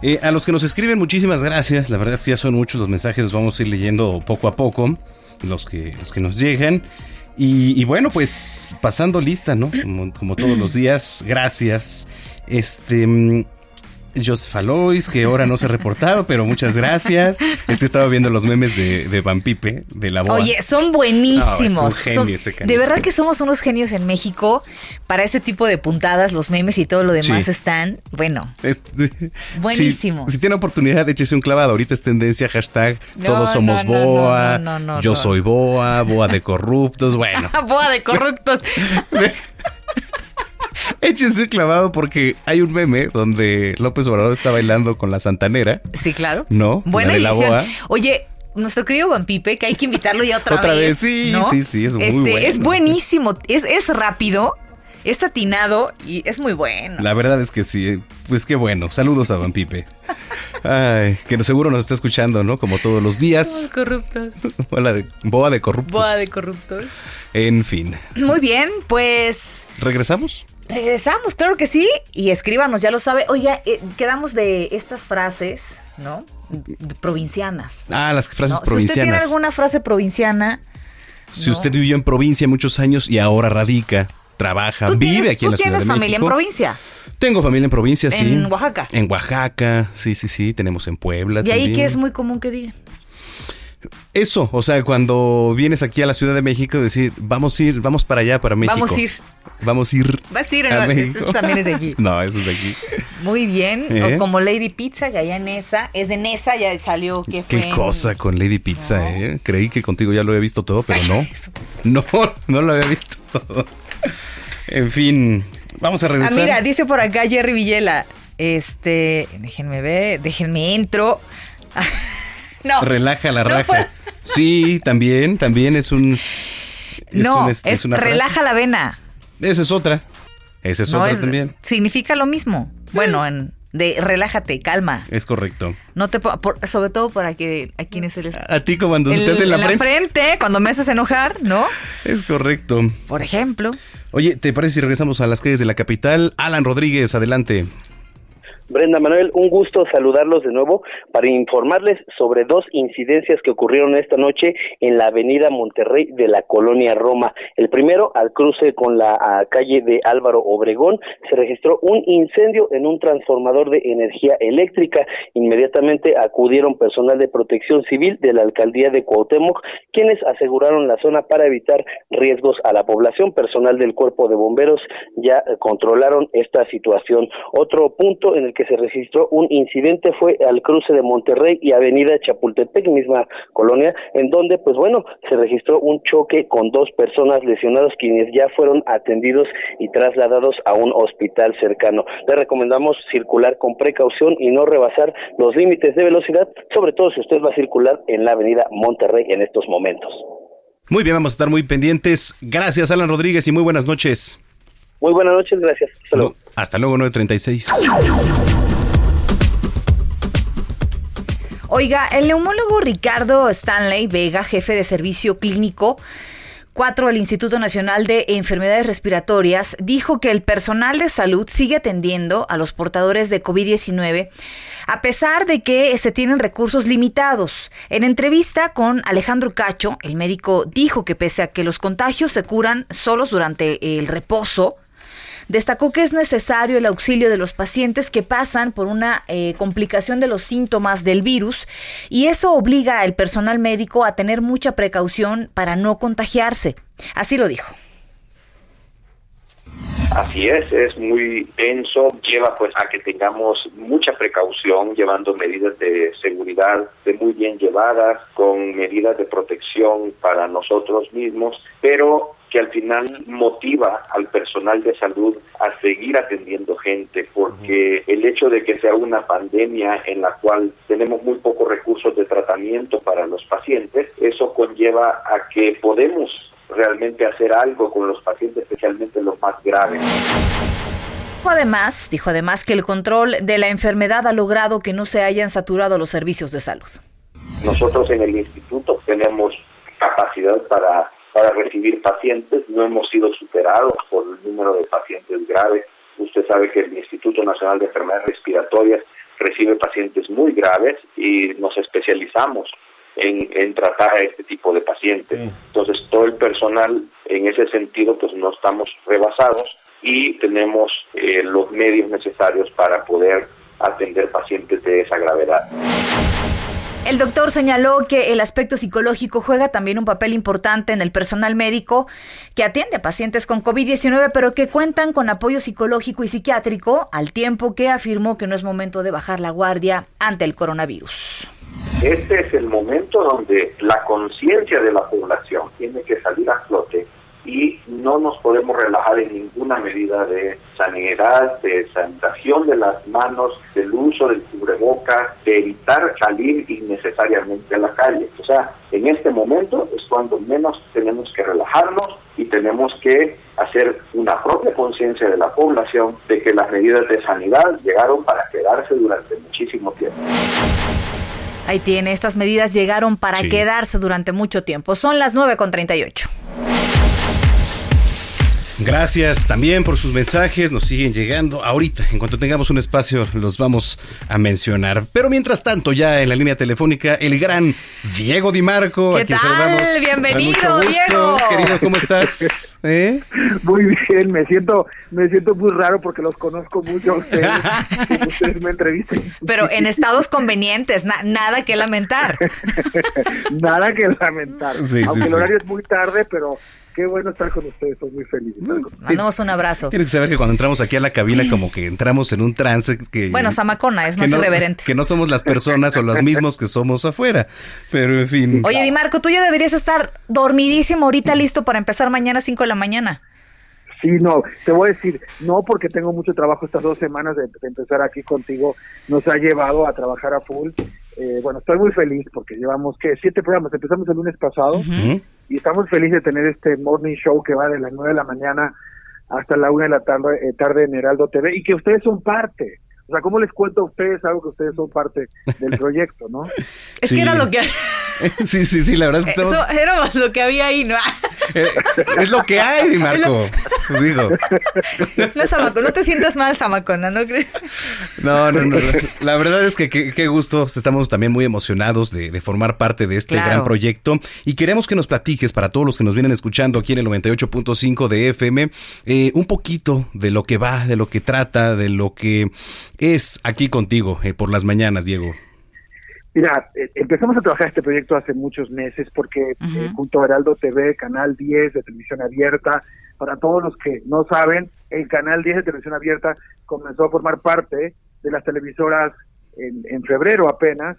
Eh, a los que nos escriben, muchísimas gracias. La verdad es que ya son muchos los mensajes, los vamos a ir leyendo poco a poco, los que, los que nos llegan. Y, y bueno, pues pasando lista, ¿no? Como, como todos los días, gracias. Este. Joseph Alois, que ahora no se ha reportado, pero muchas gracias. Es que estaba viendo los memes de, de Van Pipe, de la boa. Oye, son buenísimos. No, es un genio Son- ese canijo. de verdad que somos unos genios en México para ese tipo de puntadas, los memes y todo lo demás Sí. están, bueno, Este, Buenísimo. Si, si tiene oportunidad, échese un clavado. Ahorita es tendencia, hashtag No, todos somos no, no, boa, no, no, no, yo soy boa, boa de corruptos. Bueno, boa de corruptos. échense un clavado porque hay un meme donde López Obrador está bailando con la santanera. Sí, claro. ¿No? Buena la de la edición. boa. Oye, nuestro querido Van Pipe, que hay que invitarlo ya otra, Otra vez. vez, sí, ¿no? sí, sí, es muy Este, bueno. Es buenísimo, es, es rápido, es atinado y es muy bueno. La verdad es que sí, pues qué bueno. Saludos a Van Pipe. Ay, que seguro nos está escuchando, ¿no? Como todos los días. Corruptos. Boa de, boa de corruptos. Boa de corruptos. En fin. Muy bien, pues ¿Regresamos? Regresamos, claro que sí. Y escríbanos, ya lo sabe. Oiga, eh, quedamos de estas frases, ¿no? De- provincianas. Ah, las frases ¿no? Si usted tiene provincianas. alguna frase provinciana, Si usted vivió en provincia muchos años y ahora radica trabaja, ¿Tú vive tienes, aquí en tú la Ciudad tienes de familia en provincia? Tengo familia en provincia, sí. En Oaxaca. En Oaxaca, sí, sí, sí. Tenemos en Puebla Y ahí también. que es muy común que digan. Eso, o sea, cuando vienes aquí a la Ciudad de México, decir, vamos a ir, vamos para allá, para México. Vamos a ir. Vamos a ir. Vas a ir, a México. esto también es de aquí. no, eso es de aquí. Muy bien. ¿Eh? O como Lady Pizza, que allá en esa. Es de Nesa, ya salió. que fue Qué cosa con Lady Pizza, ¿eh? Creí que contigo ya lo había visto todo, pero no. No, no lo había visto todo. En fin, vamos a Ah, regresar. mira, dice por acá Jerry Villela. Este, déjenme ver, déjenme entro. no. Relaja la raja. Sí, también, también es un. Es no, un, es, una frase. relaja la vena. Esa es otra. Esa es No, otra es- también. Significa lo mismo. Bueno, en, de relájate, calma. Es correcto. No te po- por- sobre todo para que a quienes se les A ti cuando se te hace en la, en frente. frente, cuando me haces enojar, ¿no? Es correcto. Por ejemplo. Oye, ¿te parece si regresamos a las calles de la capital? Alan Rodríguez, adelante. Brenda Manuel, un gusto saludarlos de nuevo para informarles sobre dos incidencias que ocurrieron esta noche en la avenida Monterrey de la colonia Roma. El primero, al cruce con la calle de Álvaro Obregón, se registró un incendio en un transformador de energía eléctrica. Inmediatamente acudieron personal de protección civil de la alcaldía de Cuauhtémoc, quienes aseguraron la zona para evitar riesgos a la población. Personal del cuerpo de bomberos ya eh, controlaron esta situación. Otro punto en el que se registró un incidente fue al cruce de Monterrey y Avenida Chapultepec, misma colonia, en donde, pues bueno, se registró un choque con dos personas lesionadas quienes ya fueron atendidos y trasladados a un hospital cercano. Le recomendamos circular con precaución y no rebasar los límites de velocidad, sobre todo si usted va a circular en la Avenida Monterrey en estos momentos. Muy bien, vamos a estar muy pendientes. Gracias, Alan Rodríguez, y muy buenas noches. Muy buenas noches, gracias. Hasta luego, 936. Oiga, el neumólogo Ricardo Stanley Vega, jefe de servicio clínico 4 del Instituto Nacional de Enfermedades Respiratorias, dijo que el personal de salud sigue atendiendo a los portadores de COVID-19 a pesar de que se tienen recursos limitados. En entrevista con Alejandro Cacho, el médico dijo que pese a que los contagios se curan solos durante el reposo, Destacó que es necesario el auxilio de los pacientes que pasan por una eh, complicación de los síntomas del virus y eso obliga al personal médico a tener mucha precaución para no contagiarse. Así lo dijo. Así es, es muy denso, lleva pues a que tengamos mucha precaución, llevando medidas de seguridad de muy bien llevadas, con medidas de protección para nosotros mismos, pero que al final motiva al personal de salud a seguir atendiendo gente, porque el hecho de que sea una pandemia en la cual tenemos muy pocos recursos de tratamiento para los pacientes, eso conlleva a que podemos realmente hacer algo con los pacientes, especialmente los más graves. Además, dijo además que el control de la enfermedad ha logrado que no se hayan saturado los servicios de salud. Nosotros en el instituto tenemos capacidad para, para recibir pacientes, no hemos sido superados por el número de pacientes graves. Usted sabe que el Instituto Nacional de Enfermedades Respiratorias recibe pacientes muy graves y nos especializamos en, en, tratar a este tipo de pacientes. Entonces, todo el personal en ese sentido, pues no estamos rebasados y tenemos eh, los medios necesarios para poder atender pacientes de esa gravedad. El doctor señaló que el aspecto psicológico juega también un papel importante en el personal médico que atiende a pacientes con COVID-19, pero que cuentan con apoyo psicológico y psiquiátrico, al tiempo que afirmó que no es momento de bajar la guardia ante el coronavirus. Este es el momento donde la conciencia de la población tiene que salir a flote y no nos podemos relajar en ninguna medida de sanidad, de sanitación de las manos, del uso del cubrebocas, de evitar salir innecesariamente a la calle. O sea, en este momento es cuando menos tenemos que relajarnos y tenemos que hacer una propia conciencia de la población de que las medidas de sanidad llegaron para quedarse durante muchísimo tiempo. Ahí tiene, estas medidas llegaron para Sí. quedarse durante mucho tiempo. Son las 9 con 38. Gracias también por sus mensajes, nos siguen llegando ahorita. En cuanto tengamos un espacio los vamos a mencionar. Pero mientras tanto, ya en la línea telefónica, el gran Diego Di Marco, ¿Qué tal? Bienvenido, Diego. Querido, ¿cómo estás? ¿Eh? Muy bien, me siento, me siento muy raro porque los conozco mucho a ustedes. ustedes me entrevistan. Pero en estados convenientes, nada que lamentar. nada que lamentar. Aunque el horario es muy tarde, pero Qué bueno estar con ustedes, estoy muy feliz. Mandamos un abrazo. Tienes que saber que cuando entramos aquí a la cabina como que entramos en un trance que... Bueno, Samacona es más irreverente. Que no somos las personas o los mismos que somos afuera, pero en fin. Oye, Di Marco, tú ya deberías estar dormidísimo ahorita listo para empezar mañana a 5 de la mañana. Sí, no, te voy a decir, no porque tengo mucho trabajo estas dos semanas de, empezar aquí contigo, nos ha llevado a trabajar a full. Eh, bueno, estoy muy feliz porque llevamos, que Siete programas, empezamos el lunes pasado y estamos felices de tener este morning show que va de las nueve de la mañana hasta la una de la tarde, eh, tarde en Heraldo TV y que ustedes son parte. O sea, ¿cómo les cuento a ustedes algo que ustedes son parte del proyecto, no? Es que era lo que... sí, sí, sí, la verdad es que estamos... Eso era lo que había ahí, ¿no? Eh, es lo que hay, Marco. Digo. No, Samacona, no te sientas mal, Samacona, ¿no crees? No, no, no. La verdad es que qué gusto. Estamos también muy emocionados de, formar parte de este gran proyecto y queremos que nos platiques para todos los que nos vienen escuchando aquí en el 98.5 de FM eh, un poquito de lo que va, de lo que trata, de lo que es aquí contigo eh, por las mañanas, Diego. Mira, eh, empezamos a trabajar este proyecto hace muchos meses porque eh, junto a Heraldo TV, Canal 10 de televisión abierta, para todos los que no saben, el Canal 10 de televisión abierta comenzó a formar parte de las televisoras en, febrero apenas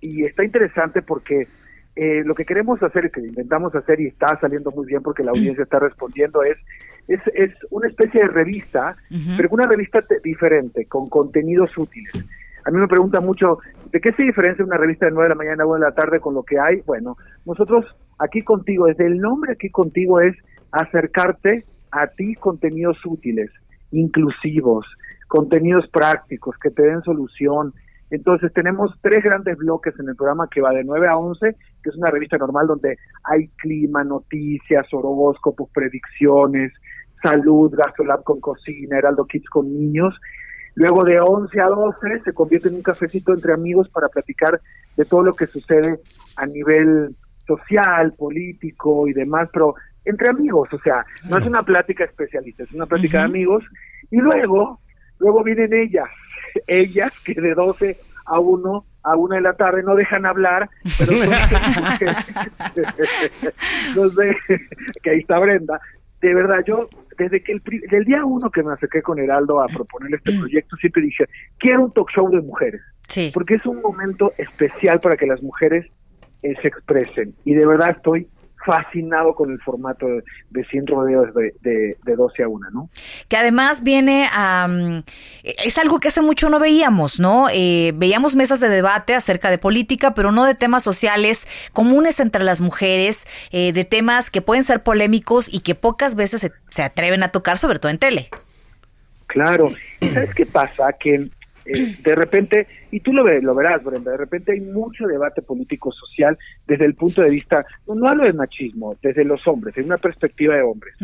y está interesante porque eh, lo que queremos hacer, que intentamos hacer y está saliendo muy bien porque la audiencia está respondiendo es es, es una especie de revista, pero una revista diferente, con contenidos útiles. A mí me pregunta mucho, ¿de qué se diferencia una revista de 9 de la mañana a 1 de la tarde con lo que hay? Bueno, nosotros aquí contigo, desde el nombre aquí contigo es acercarte a ti contenidos útiles, inclusivos, contenidos prácticos, que te den solución. Entonces tenemos tres grandes bloques en el programa que va de 9 a 11, que es una revista normal donde hay clima, noticias, horóscopos, predicciones, salud, GastroLab con cocina, Heraldo Kids con niños Luego de 11 a 12 se convierte en un cafecito entre amigos para platicar de todo lo que sucede a nivel social, político y demás, pero entre amigos, o sea, no es una plática especialista, es una plática de amigos. Y luego, luego vienen ellas, ellas que de 12 a 1 a una de la tarde no dejan hablar, pero no sé, que ahí está Brenda. De verdad, yo desde que el, día uno que me acerqué con Heraldo a proponer este proyecto, siempre dije, quiero un talk show de mujeres. Sí. Porque es un momento especial para que las mujeres eh, se expresen. Y de verdad estoy fascinado con el formato de, de 100 rodeos de, de, 12 a 1, ¿no? Que además viene a... es algo que hace mucho no veíamos, ¿no? Eh, veíamos mesas de debate acerca de política, pero no de temas sociales comunes entre las mujeres, eh, de temas que pueden ser polémicos y que pocas veces se, se atreven a tocar, sobre todo en tele. Claro. ¿Sabes qué pasa? Que eh, de repente, y tú lo, lo verás, Brenda, de repente hay mucho debate político-social desde el punto de vista, no, hablo de machismo, desde los hombres, en una perspectiva de hombres,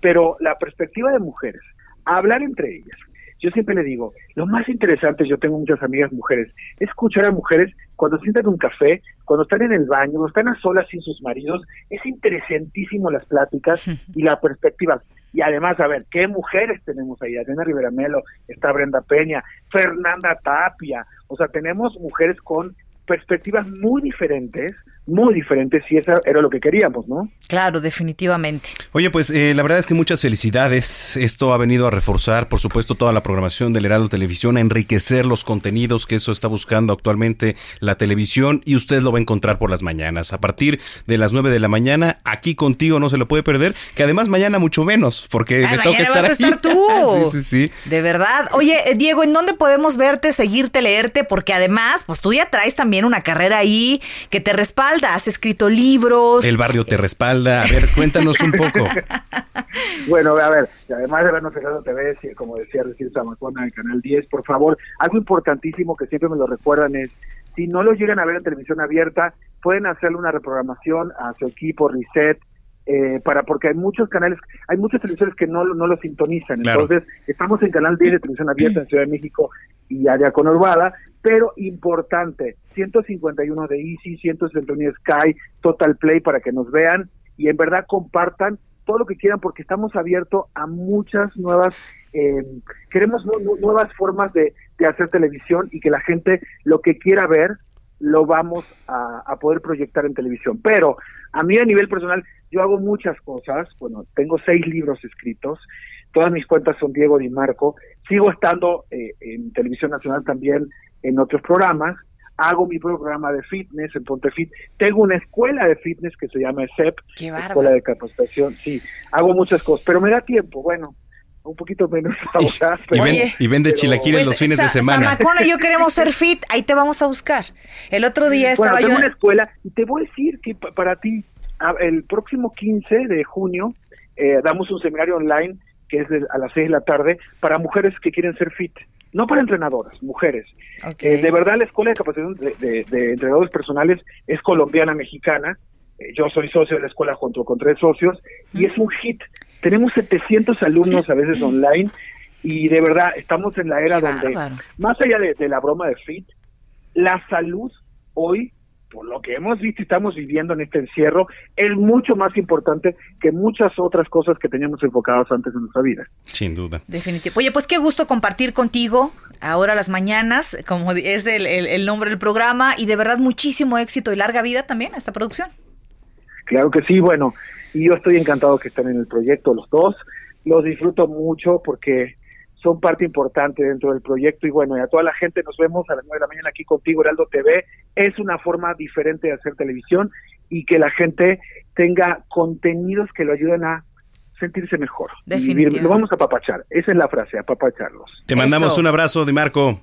pero la perspectiva de mujeres, hablar entre ellas. Yo siempre le digo, lo más interesante, yo tengo muchas amigas mujeres, es escuchar a mujeres cuando sientan un café, cuando están en el baño, cuando están a solas sin sus maridos, es interesantísimo las pláticas y la perspectiva. Y además, a ver, ¿qué mujeres tenemos ahí? Adriana Rivera Melo, está Brenda Peña, Fernanda Tapia. O sea, tenemos mujeres con perspectivas muy diferentes, muy diferentes, y eso era lo que queríamos, ¿no? Claro, definitivamente. Oye, pues eh, la verdad es que muchas felicidades. Esto ha venido a reforzar, por supuesto, toda la programación del Heraldo Televisión, a enriquecer los contenidos que eso está buscando actualmente la televisión, y usted lo va a encontrar por las mañanas. A partir de las 9 de la mañana, aquí contigo no se lo puede perder, que además mañana mucho menos, porque me toca estar, vas a estar tú. sí, sí, sí. De verdad. Oye, eh, Diego, ¿en dónde podemos verte, seguirte, leerte? Porque además, pues tú ya traes también una carrera ahí que te respalda, has escrito libros. El barrio te respalda. A ver, cuéntanos un poco. bueno, a ver, además de vernos en TV, como decía recién Samacona en Canal 10, por favor, algo importantísimo que siempre me lo recuerdan es, si no lo llegan a ver en televisión abierta, pueden hacerle una reprogramación a su equipo, reset, eh, para porque hay muchos canales, hay muchos televisores que no, no lo sintonizan. Entonces, estamos en Canal 10 de Televisión Abierta en Ciudad de México y área conurbada, pero importante, 151 de Easy, 161 de Sky, Total Play para que nos vean y en verdad compartan todo lo que quieran porque estamos abiertos a muchas nuevas, eh, queremos nuevas formas de, hacer televisión y que la gente lo que quiera ver lo vamos a, a, poder proyectar en televisión. Pero a mí a nivel personal, yo hago muchas cosas, bueno, tengo seis libros escritos, todas mis cuentas son Diego Di Marco, sigo estando eh, en Televisión Nacional también en otros programas, hago mi programa de fitness en Ponte Fit, tengo una escuela de fitness que se llama ESEP, Escuela de Capacitación, sí, hago muchas cosas, pero me da tiempo, bueno, un poquito menos ahora. Y, vende chilaquiles los fines de semana. Samacona, yo queremos ser fit, ahí te vamos a buscar. El otro día estaba bueno, tengo una escuela y te voy a decir que para ti, el próximo 15 de junio, eh, damos un seminario online que es a las 6 de la tarde para mujeres que quieren ser fit. No para entrenadoras, mujeres. Eh, de verdad, la Escuela de Capacitación de, Entrenadores Personales es colombiana-mexicana. Eh, yo soy socio de la escuela junto con tres socios y es un hit tenemos 700 alumnos a veces online y de verdad estamos en la era donde, más allá de, la broma de FIT, la salud hoy, por lo que hemos visto y estamos viviendo en este encierro, es mucho más importante que muchas otras cosas que teníamos enfocadas antes en nuestra vida. Sin duda. Definitivo. Oye, pues qué gusto compartir contigo ahora las mañanas, como es el, el nombre del programa, y de verdad muchísimo éxito y larga vida también a esta producción. Claro que sí, bueno, y yo estoy encantado que estén en el proyecto los dos. Los disfruto mucho porque son parte importante dentro del proyecto y bueno, y a toda la gente nos vemos a las nueve de la mañana aquí contigo, Heraldo TV. Es una forma diferente de hacer televisión y que la gente tenga contenidos que lo ayuden a sentirse mejor. Lo vamos a apapachar. Esa es la frase, apapacharlos. Te mandamos un abrazo, Di Marco.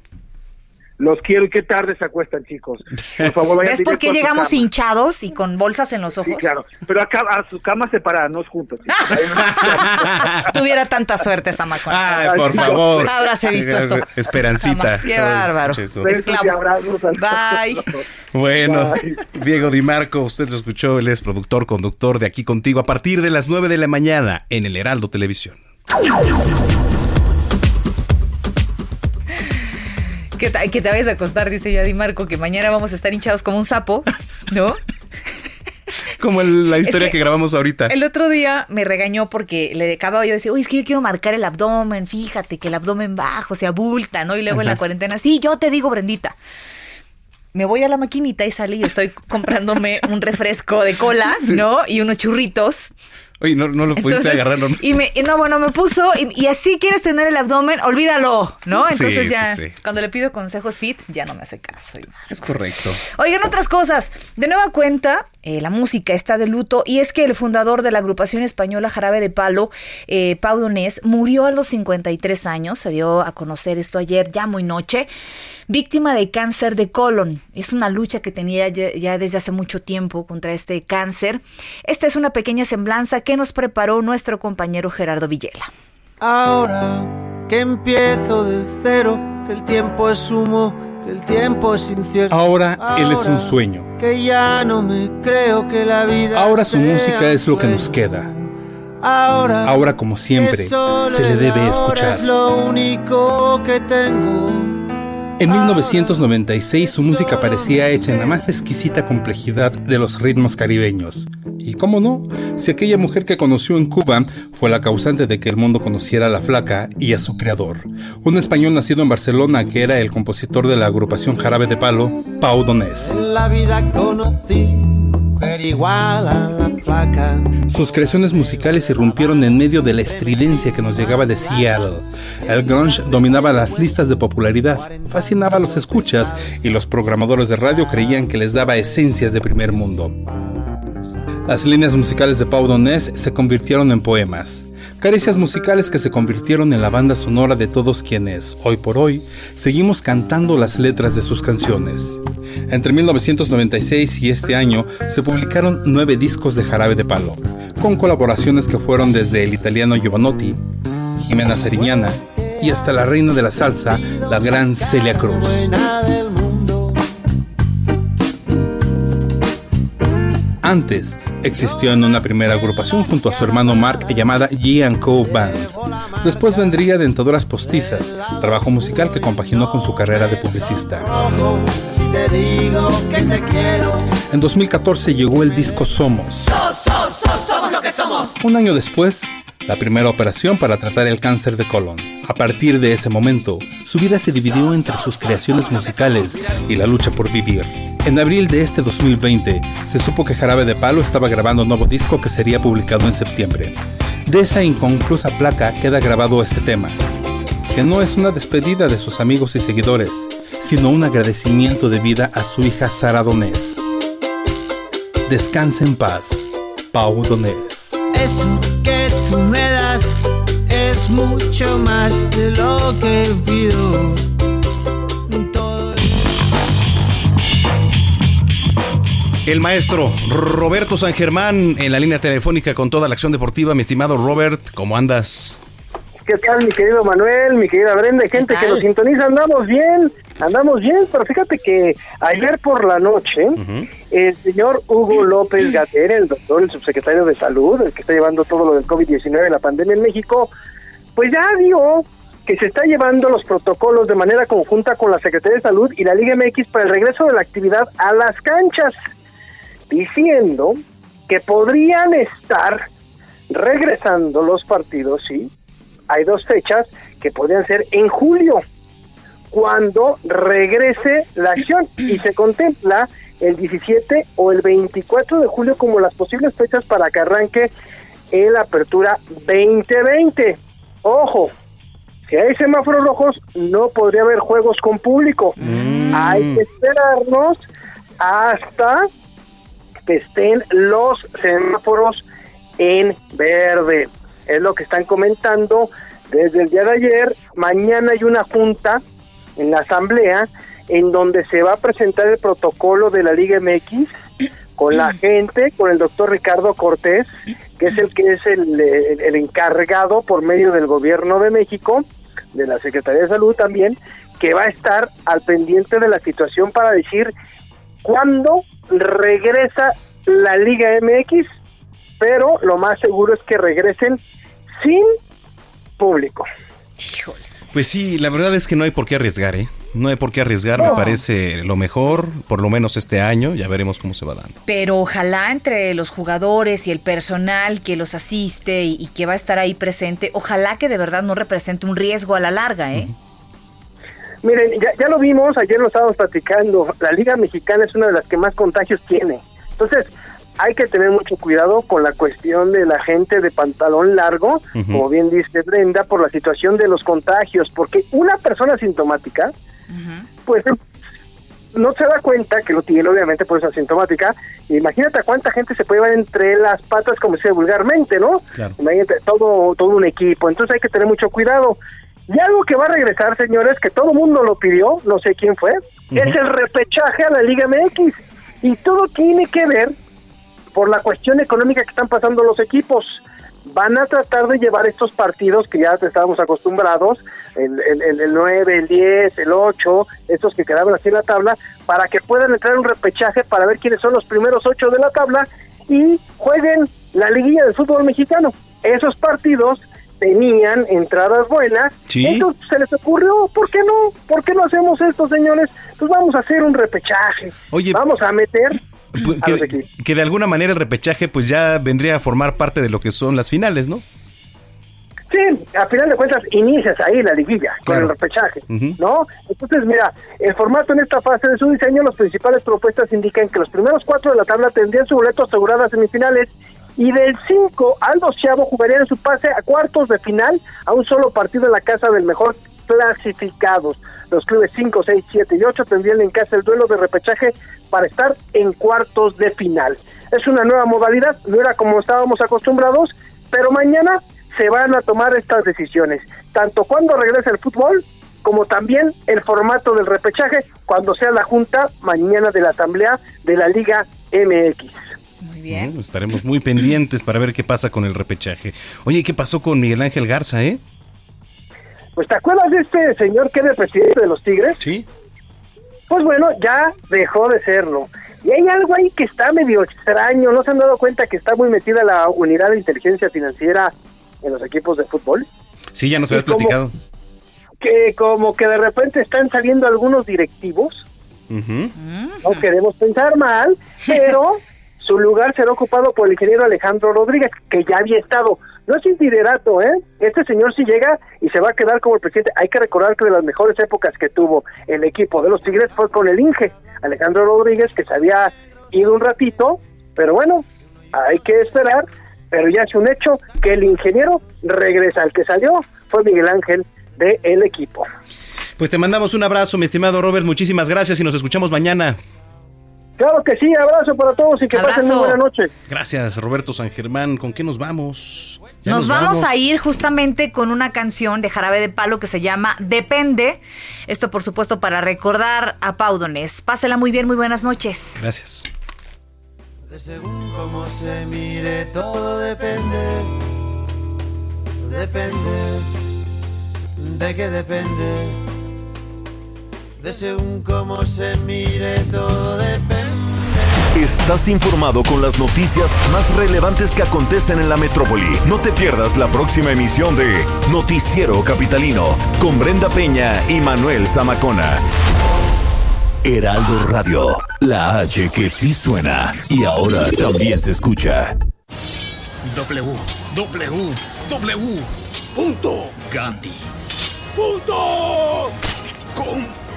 Los quiero y qué tarde se acuestan, chicos. Por favor, vayan ¿Ves por qué llegamos hinchados y con bolsas en los ojos? Sí, claro. Pero acá a su cama separadas, no juntos. Tuviera tanta suerte, Samacón. Ay, por favor. Ahora se ha visto esto. Esperancita. Qué bárbaro. Esclavo. Bye. Bueno, Diego Di Marco, usted lo escuchó, él es productor, conductor de Aquí Contigo a partir de las 9 de la mañana en el Heraldo Televisión. Que, te vayas a acostar, dice ya Di Marco, que mañana vamos a estar hinchados como un sapo, ¿no? Como la historia que, grabamos ahorita. El otro día me regañó porque le acababa yo de decir, uy, es que yo quiero marcar el abdomen, fíjate que el abdomen bajo se abulta, ¿no? Y luego en la cuarentena, sí, yo te digo, Brendita. Me voy a la maquinita y salí y estoy comprándome un refresco de cola, ¿no? Y unos churritos. Oye, no, no lo pudiste agarrar. No. Y me, no, bueno, me puso, y, así quieres tener el abdomen, olvídalo, ¿no? Entonces ya, cuando le pido consejos fit, ya no me hace caso. Es correcto. Oigan, otras cosas. De nueva cuenta, eh, la música está de luto, y es que el fundador de la agrupación española Jarabe de Palo, eh, Pau Donés, murió a los 53 años. Se dio a conocer esto ayer, ya muy noche víctima de cáncer de colon. Es una lucha que tenía ya, desde hace mucho tiempo contra este cáncer. Esta es una pequeña semblanza que nos preparó nuestro compañero Gerardo Villela. Ahora que empiezo de cero, que el tiempo es humo, que el tiempo es incierto. Ahora, él es un sueño. Que ya no me creo que la vida. Ahora su música es lo que nos queda. Ahora, ahora como siempre, se le debe escuchar. Es lo único que tengo. En 1996 su música parecía hecha en la más exquisita complejidad de los ritmos caribeños. Y cómo no, si aquella mujer que conoció en Cuba fue la causante de que el mundo conociera a la flaca y a su creador, un español nacido en Barcelona que era el compositor de la agrupación Jarabe de Palo, Pau Donés. la vida conocí igual a la flaca. Sus creaciones musicales irrumpieron en medio de la estridencia que nos llegaba de Seattle. El grunge dominaba las listas de popularidad, fascinaba a los escuchas y los programadores de radio creían que les daba esencias de primer mundo. Las líneas musicales de Pau Donés se convirtieron en poemas caricias musicales que se convirtieron en la banda sonora de todos quienes, hoy por hoy, seguimos cantando las letras de sus canciones. Entre 1996 y este año se publicaron nueve discos de Jarabe de Palo, con colaboraciones que fueron desde el italiano Giovanotti, Jimena Sariñana y hasta la reina de la salsa, la gran Celia Cruz. Antes, existió en una primera agrupación junto a su hermano Mark llamada G Co Band. Después vendría Dentadoras Postizas, trabajo musical que compaginó con su carrera de publicista. En 2014 llegó el disco somos. Un año después, la primera operación para tratar el cáncer de colon. A partir de ese momento, su vida se dividió entre sus creaciones musicales y la lucha por vivir. En abril de este 2020, se supo que Jarabe de Palo estaba grabando un nuevo disco que sería publicado en septiembre. De esa inconclusa placa queda grabado este tema, que no es una despedida de sus amigos y seguidores, sino un agradecimiento de vida a su hija Sara Donés. Descansa en paz, Pau Donés. Eso que tú me das es mucho más de lo que pido. El maestro Roberto San Germán en la línea telefónica con toda la acción deportiva. Mi estimado Robert, ¿cómo andas? ¿Qué tal, mi querido Manuel, mi querida Brenda? Gente que nos sintoniza, andamos bien, andamos bien, pero fíjate que ayer por la noche, el señor Hugo López Gater, el doctor, el subsecretario de Salud, el que está llevando todo lo del COVID-19, la pandemia en México, pues ya dio que se está llevando los protocolos de manera conjunta con la Secretaría de Salud y la Liga MX para el regreso de la actividad a las canchas diciendo que podrían estar regresando los partidos, sí. Hay dos fechas que podrían ser en julio, cuando regrese la acción y se contempla el 17 o el 24 de julio como las posibles fechas para que arranque el Apertura 2020. Ojo, si hay semáforos rojos no podría haber juegos con público. Hay que esperarnos hasta estén los semáforos en verde. Es lo que están comentando desde el día de ayer. Mañana hay una junta en la asamblea en donde se va a presentar el protocolo de la Liga MX con la gente, con el doctor Ricardo Cortés, que es el que es el, el encargado por medio del gobierno de México, de la Secretaría de Salud también, que va a estar al pendiente de la situación para decir cuándo regresa la Liga MX, pero lo más seguro es que regresen sin público. Pues sí, la verdad es que no hay por qué arriesgar, ¿eh? No hay por qué arriesgar, me parece lo mejor, por lo menos este año, ya veremos cómo se va dando. Pero ojalá entre los jugadores y el personal que los asiste y, y que va a estar ahí presente, ojalá que de verdad no represente un riesgo a la larga, ¿eh? Miren, ya, ya lo vimos, ayer lo estábamos platicando, la Liga Mexicana es una de las que más contagios tiene. Entonces, hay que tener mucho cuidado con la cuestión de la gente de pantalón largo, como bien dice Brenda, por la situación de los contagios, porque una persona sintomática, pues no se da cuenta que lo tiene, obviamente, por esa sintomática. Imagínate a cuánta gente se puede llevar entre las patas, como se dice vulgarmente, ¿no? Claro. Imagínate, todo, todo un equipo. Entonces hay que tener mucho cuidado. Y algo que va a regresar, señores, que todo el mundo lo pidió, no sé quién fue, es el repechaje a la Liga MX. Y todo tiene que ver por la cuestión económica que están pasando los equipos. Van a tratar de llevar estos partidos que ya estábamos acostumbrados, el, el, el, el 9, el 10, el 8, estos que quedaban así en la tabla, para que puedan entrar en un repechaje para ver quiénes son los primeros ocho de la tabla y jueguen la liguilla del fútbol mexicano. Esos partidos tenían entradas buenas, Sí. entonces se les ocurrió, ¿por qué no? ¿Por qué no hacemos esto, señores? Pues vamos a hacer un repechaje. Oye, vamos a meter Pues, a que, de alguna manera el repechaje pues ya vendría a formar parte de lo que son las finales, ¿no? Sí, a final de cuentas inicias ahí la liguilla con el repechaje. ¿no? Entonces, mira, el formato en esta fase de su diseño, las principales propuestas indican que los primeros cuatro de la tabla tendrían su boleto asegurado a semifinales y del 5 al doceavo jugarían su pase a cuartos de final a un solo partido en la casa del mejor clasificados. Los clubes 5, 6, 7 y 8 tendrían en casa el duelo de repechaje para estar en cuartos de final. Es una nueva modalidad, no era como estábamos acostumbrados, pero mañana se van a tomar estas decisiones, tanto cuando regrese el fútbol como también el formato del repechaje cuando sea la junta mañana de la asamblea de la Liga MX. Muy bien. Bueno, estaremos muy pendientes para ver qué pasa con el repechaje. Oye, ¿qué pasó con Miguel Ángel Garza, eh? Pues ¿te acuerdas de este señor que era el presidente de los Tigres? Sí. Pues bueno, ya dejó de serlo. Y hay algo ahí que está medio extraño, ¿no se han dado cuenta que está muy metida la unidad de inteligencia financiera en los equipos de fútbol? Sí, ya nos habías platicado. Que como que de repente están saliendo algunos directivos, no queremos pensar mal, pero su lugar será ocupado por el ingeniero Alejandro Rodríguez, que ya había estado. No es insiderato, ¿eh? Este señor sí llega y se va a quedar como el presidente. Hay que recordar que de las mejores épocas que tuvo el equipo de los Tigres fue con el Inge, Alejandro Rodríguez, que se había ido un ratito, pero bueno, hay que esperar. Pero ya es un hecho que el ingeniero regresa. El que salió fue Miguel Ángel del el equipo. Pues te mandamos un abrazo, mi estimado Robert. Muchísimas gracias y nos escuchamos mañana. Claro que sí, abrazo para todos y que pasen muy buena noche. Gracias, Roberto San Germán. ¿Con qué nos vamos? nos, vamos, a ir justamente con una canción de Jarabe de Palo que se llama Depende. Esto, por supuesto, para recordar a Paudones. Pásela muy bien, muy buenas noches. Gracias. De según cómo se mire, todo depende. Depende. ¿De qué depende? de según cómo se mire, todo depende. Estás informado con las noticias más relevantes que acontecen en la metrópoli. No te pierdas la próxima emisión de Noticiero Capitalino con Brenda Peña y Manuel Zamacona. Heraldo Radio, la H que sí suena y ahora también se escucha. W. Punto.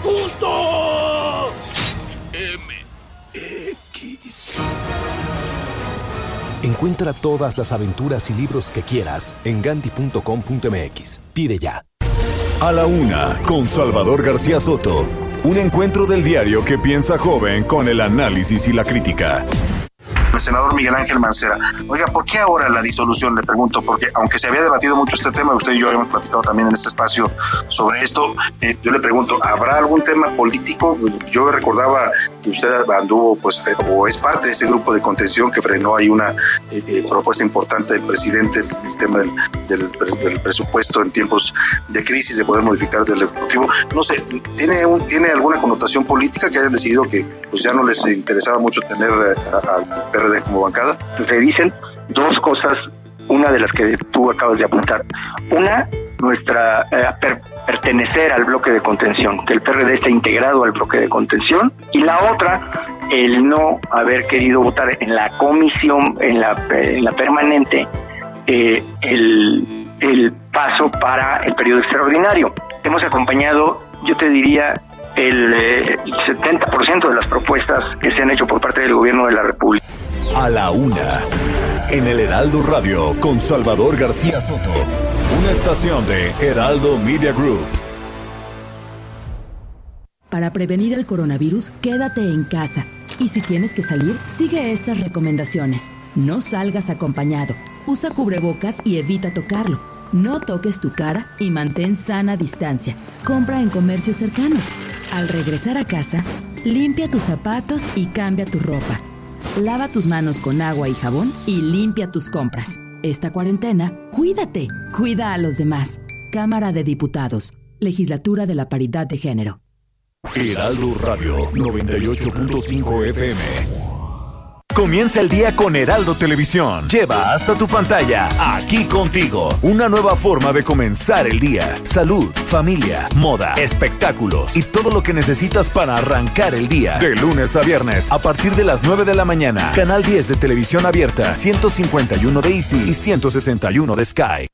Punto Encuentra todas las aventuras y libros que quieras en ganti.com.mx. Pide ya. A la una, con Salvador García Soto. Un encuentro del diario que piensa joven con el análisis y la crítica el senador Miguel Ángel Mancera. Oiga, ¿por qué ahora la disolución? Le pregunto, porque aunque se había debatido mucho este tema, usted y yo hemos platicado también en este espacio sobre esto, eh, yo le pregunto, ¿habrá algún tema político? Yo recordaba que usted anduvo, pues, eh, o es parte de este grupo de contención que frenó ahí una eh, propuesta importante del presidente, el tema del, del, presupuesto en tiempos de crisis, de poder modificar del Ejecutivo. No sé, ¿tiene, un, ¿tiene alguna connotación política que hayan decidido que pues ya no les interesaba mucho tener al PRD como bancada? Se dicen dos cosas, una de las que tú acabas de apuntar. Una, nuestra eh, pertenecer al bloque de contención, que el PRD está integrado al bloque de contención, y la otra, el no haber querido votar en la comisión, en la, en la permanente, eh, el, el paso para el periodo extraordinario. Hemos acompañado, yo te diría, el 70% eh, de las propuestas que se han hecho por parte del gobierno de la República. A la una, en el Heraldo Radio con Salvador García Soto, una estación de Heraldo Media Group. Para prevenir el coronavirus, quédate en casa. Y si tienes que salir, sigue estas recomendaciones. No salgas acompañado. Usa cubrebocas y evita tocarlo. No toques tu cara y mantén sana distancia. Compra en comercios cercanos. Al regresar a casa, limpia tus zapatos y cambia tu ropa. Lava tus manos con agua y jabón y limpia tus compras. Esta cuarentena, cuídate, cuida a los demás. Cámara de Diputados, Legislatura de la Paridad de Género. Radio 98.5 FM. Comienza el día con Heraldo Televisión. Lleva hasta tu pantalla, aquí contigo, una nueva forma de comenzar el día. Salud, familia, moda, espectáculos y todo lo que necesitas para arrancar el día. De lunes a viernes, a partir de las 9 de la mañana. Canal 10 de televisión abierta, 151 de Easy y 161 de Sky.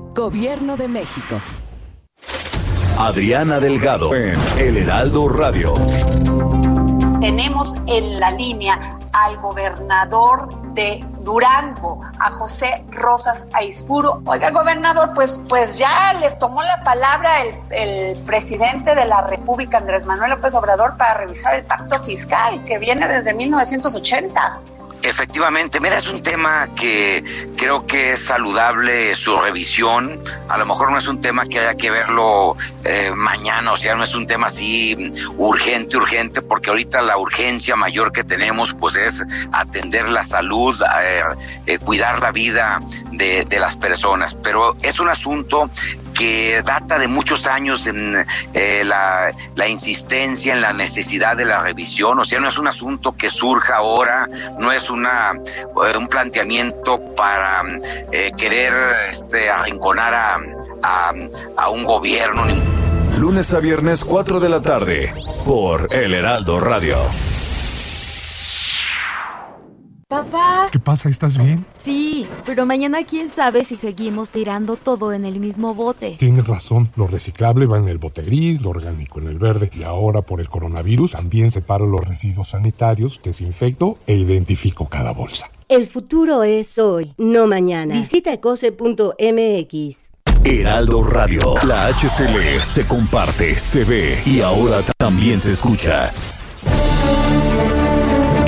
Gobierno de México. Adriana Delgado en El Heraldo Radio. Tenemos en la línea al gobernador de Durango, a José Rosas Aispuro. Oiga, gobernador, pues, pues ya les tomó la palabra el, el, presidente de la República, Andrés Manuel López Obrador, para revisar el pacto fiscal que viene desde 1980. Efectivamente, mira, es un tema que creo que es saludable su revisión. A lo mejor no es un tema que haya que verlo eh, mañana, o sea, no es un tema así urgente, urgente, porque ahorita la urgencia mayor que tenemos pues es atender la salud, eh, eh, cuidar la vida de, de las personas. Pero es un asunto que data de muchos años en eh, la, insistencia en la necesidad de la revisión, o sea, no es un asunto que surja ahora, no es una, eh, un planteamiento para eh, querer este, arrinconar a, a, a un gobierno. Lunes a viernes 4 de la tarde por El Heraldo Radio. Papá. ¿Qué pasa? ¿Estás bien? Sí, pero mañana quién sabe si seguimos tirando todo en el mismo bote. Tienes razón, lo reciclable va en el bote gris, lo orgánico en el verde y ahora por el coronavirus también separo los residuos sanitarios, desinfecto e identifico cada bolsa. El futuro es hoy, no mañana. Visita ecose.mx. Heraldo Radio, la HCL se comparte, se ve y ahora también se escucha.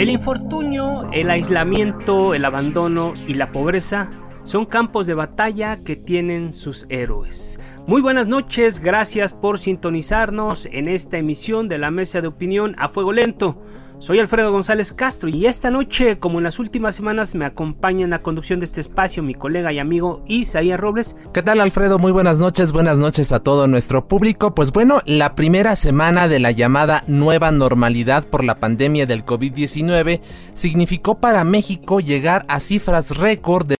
El infortunio, el aislamiento, el abandono y la pobreza son campos de batalla que tienen sus héroes. Muy buenas noches, gracias por sintonizarnos en esta emisión de la Mesa de Opinión a Fuego Lento. Soy Alfredo González Castro y esta noche, como en las últimas semanas, me acompaña en la conducción de este espacio mi colega y amigo Isaías Robles. ¿Qué tal Alfredo? Muy buenas noches, buenas noches a todo nuestro público. Pues bueno, la primera semana de la llamada nueva normalidad por la pandemia del COVID-19 significó para México llegar a cifras récord de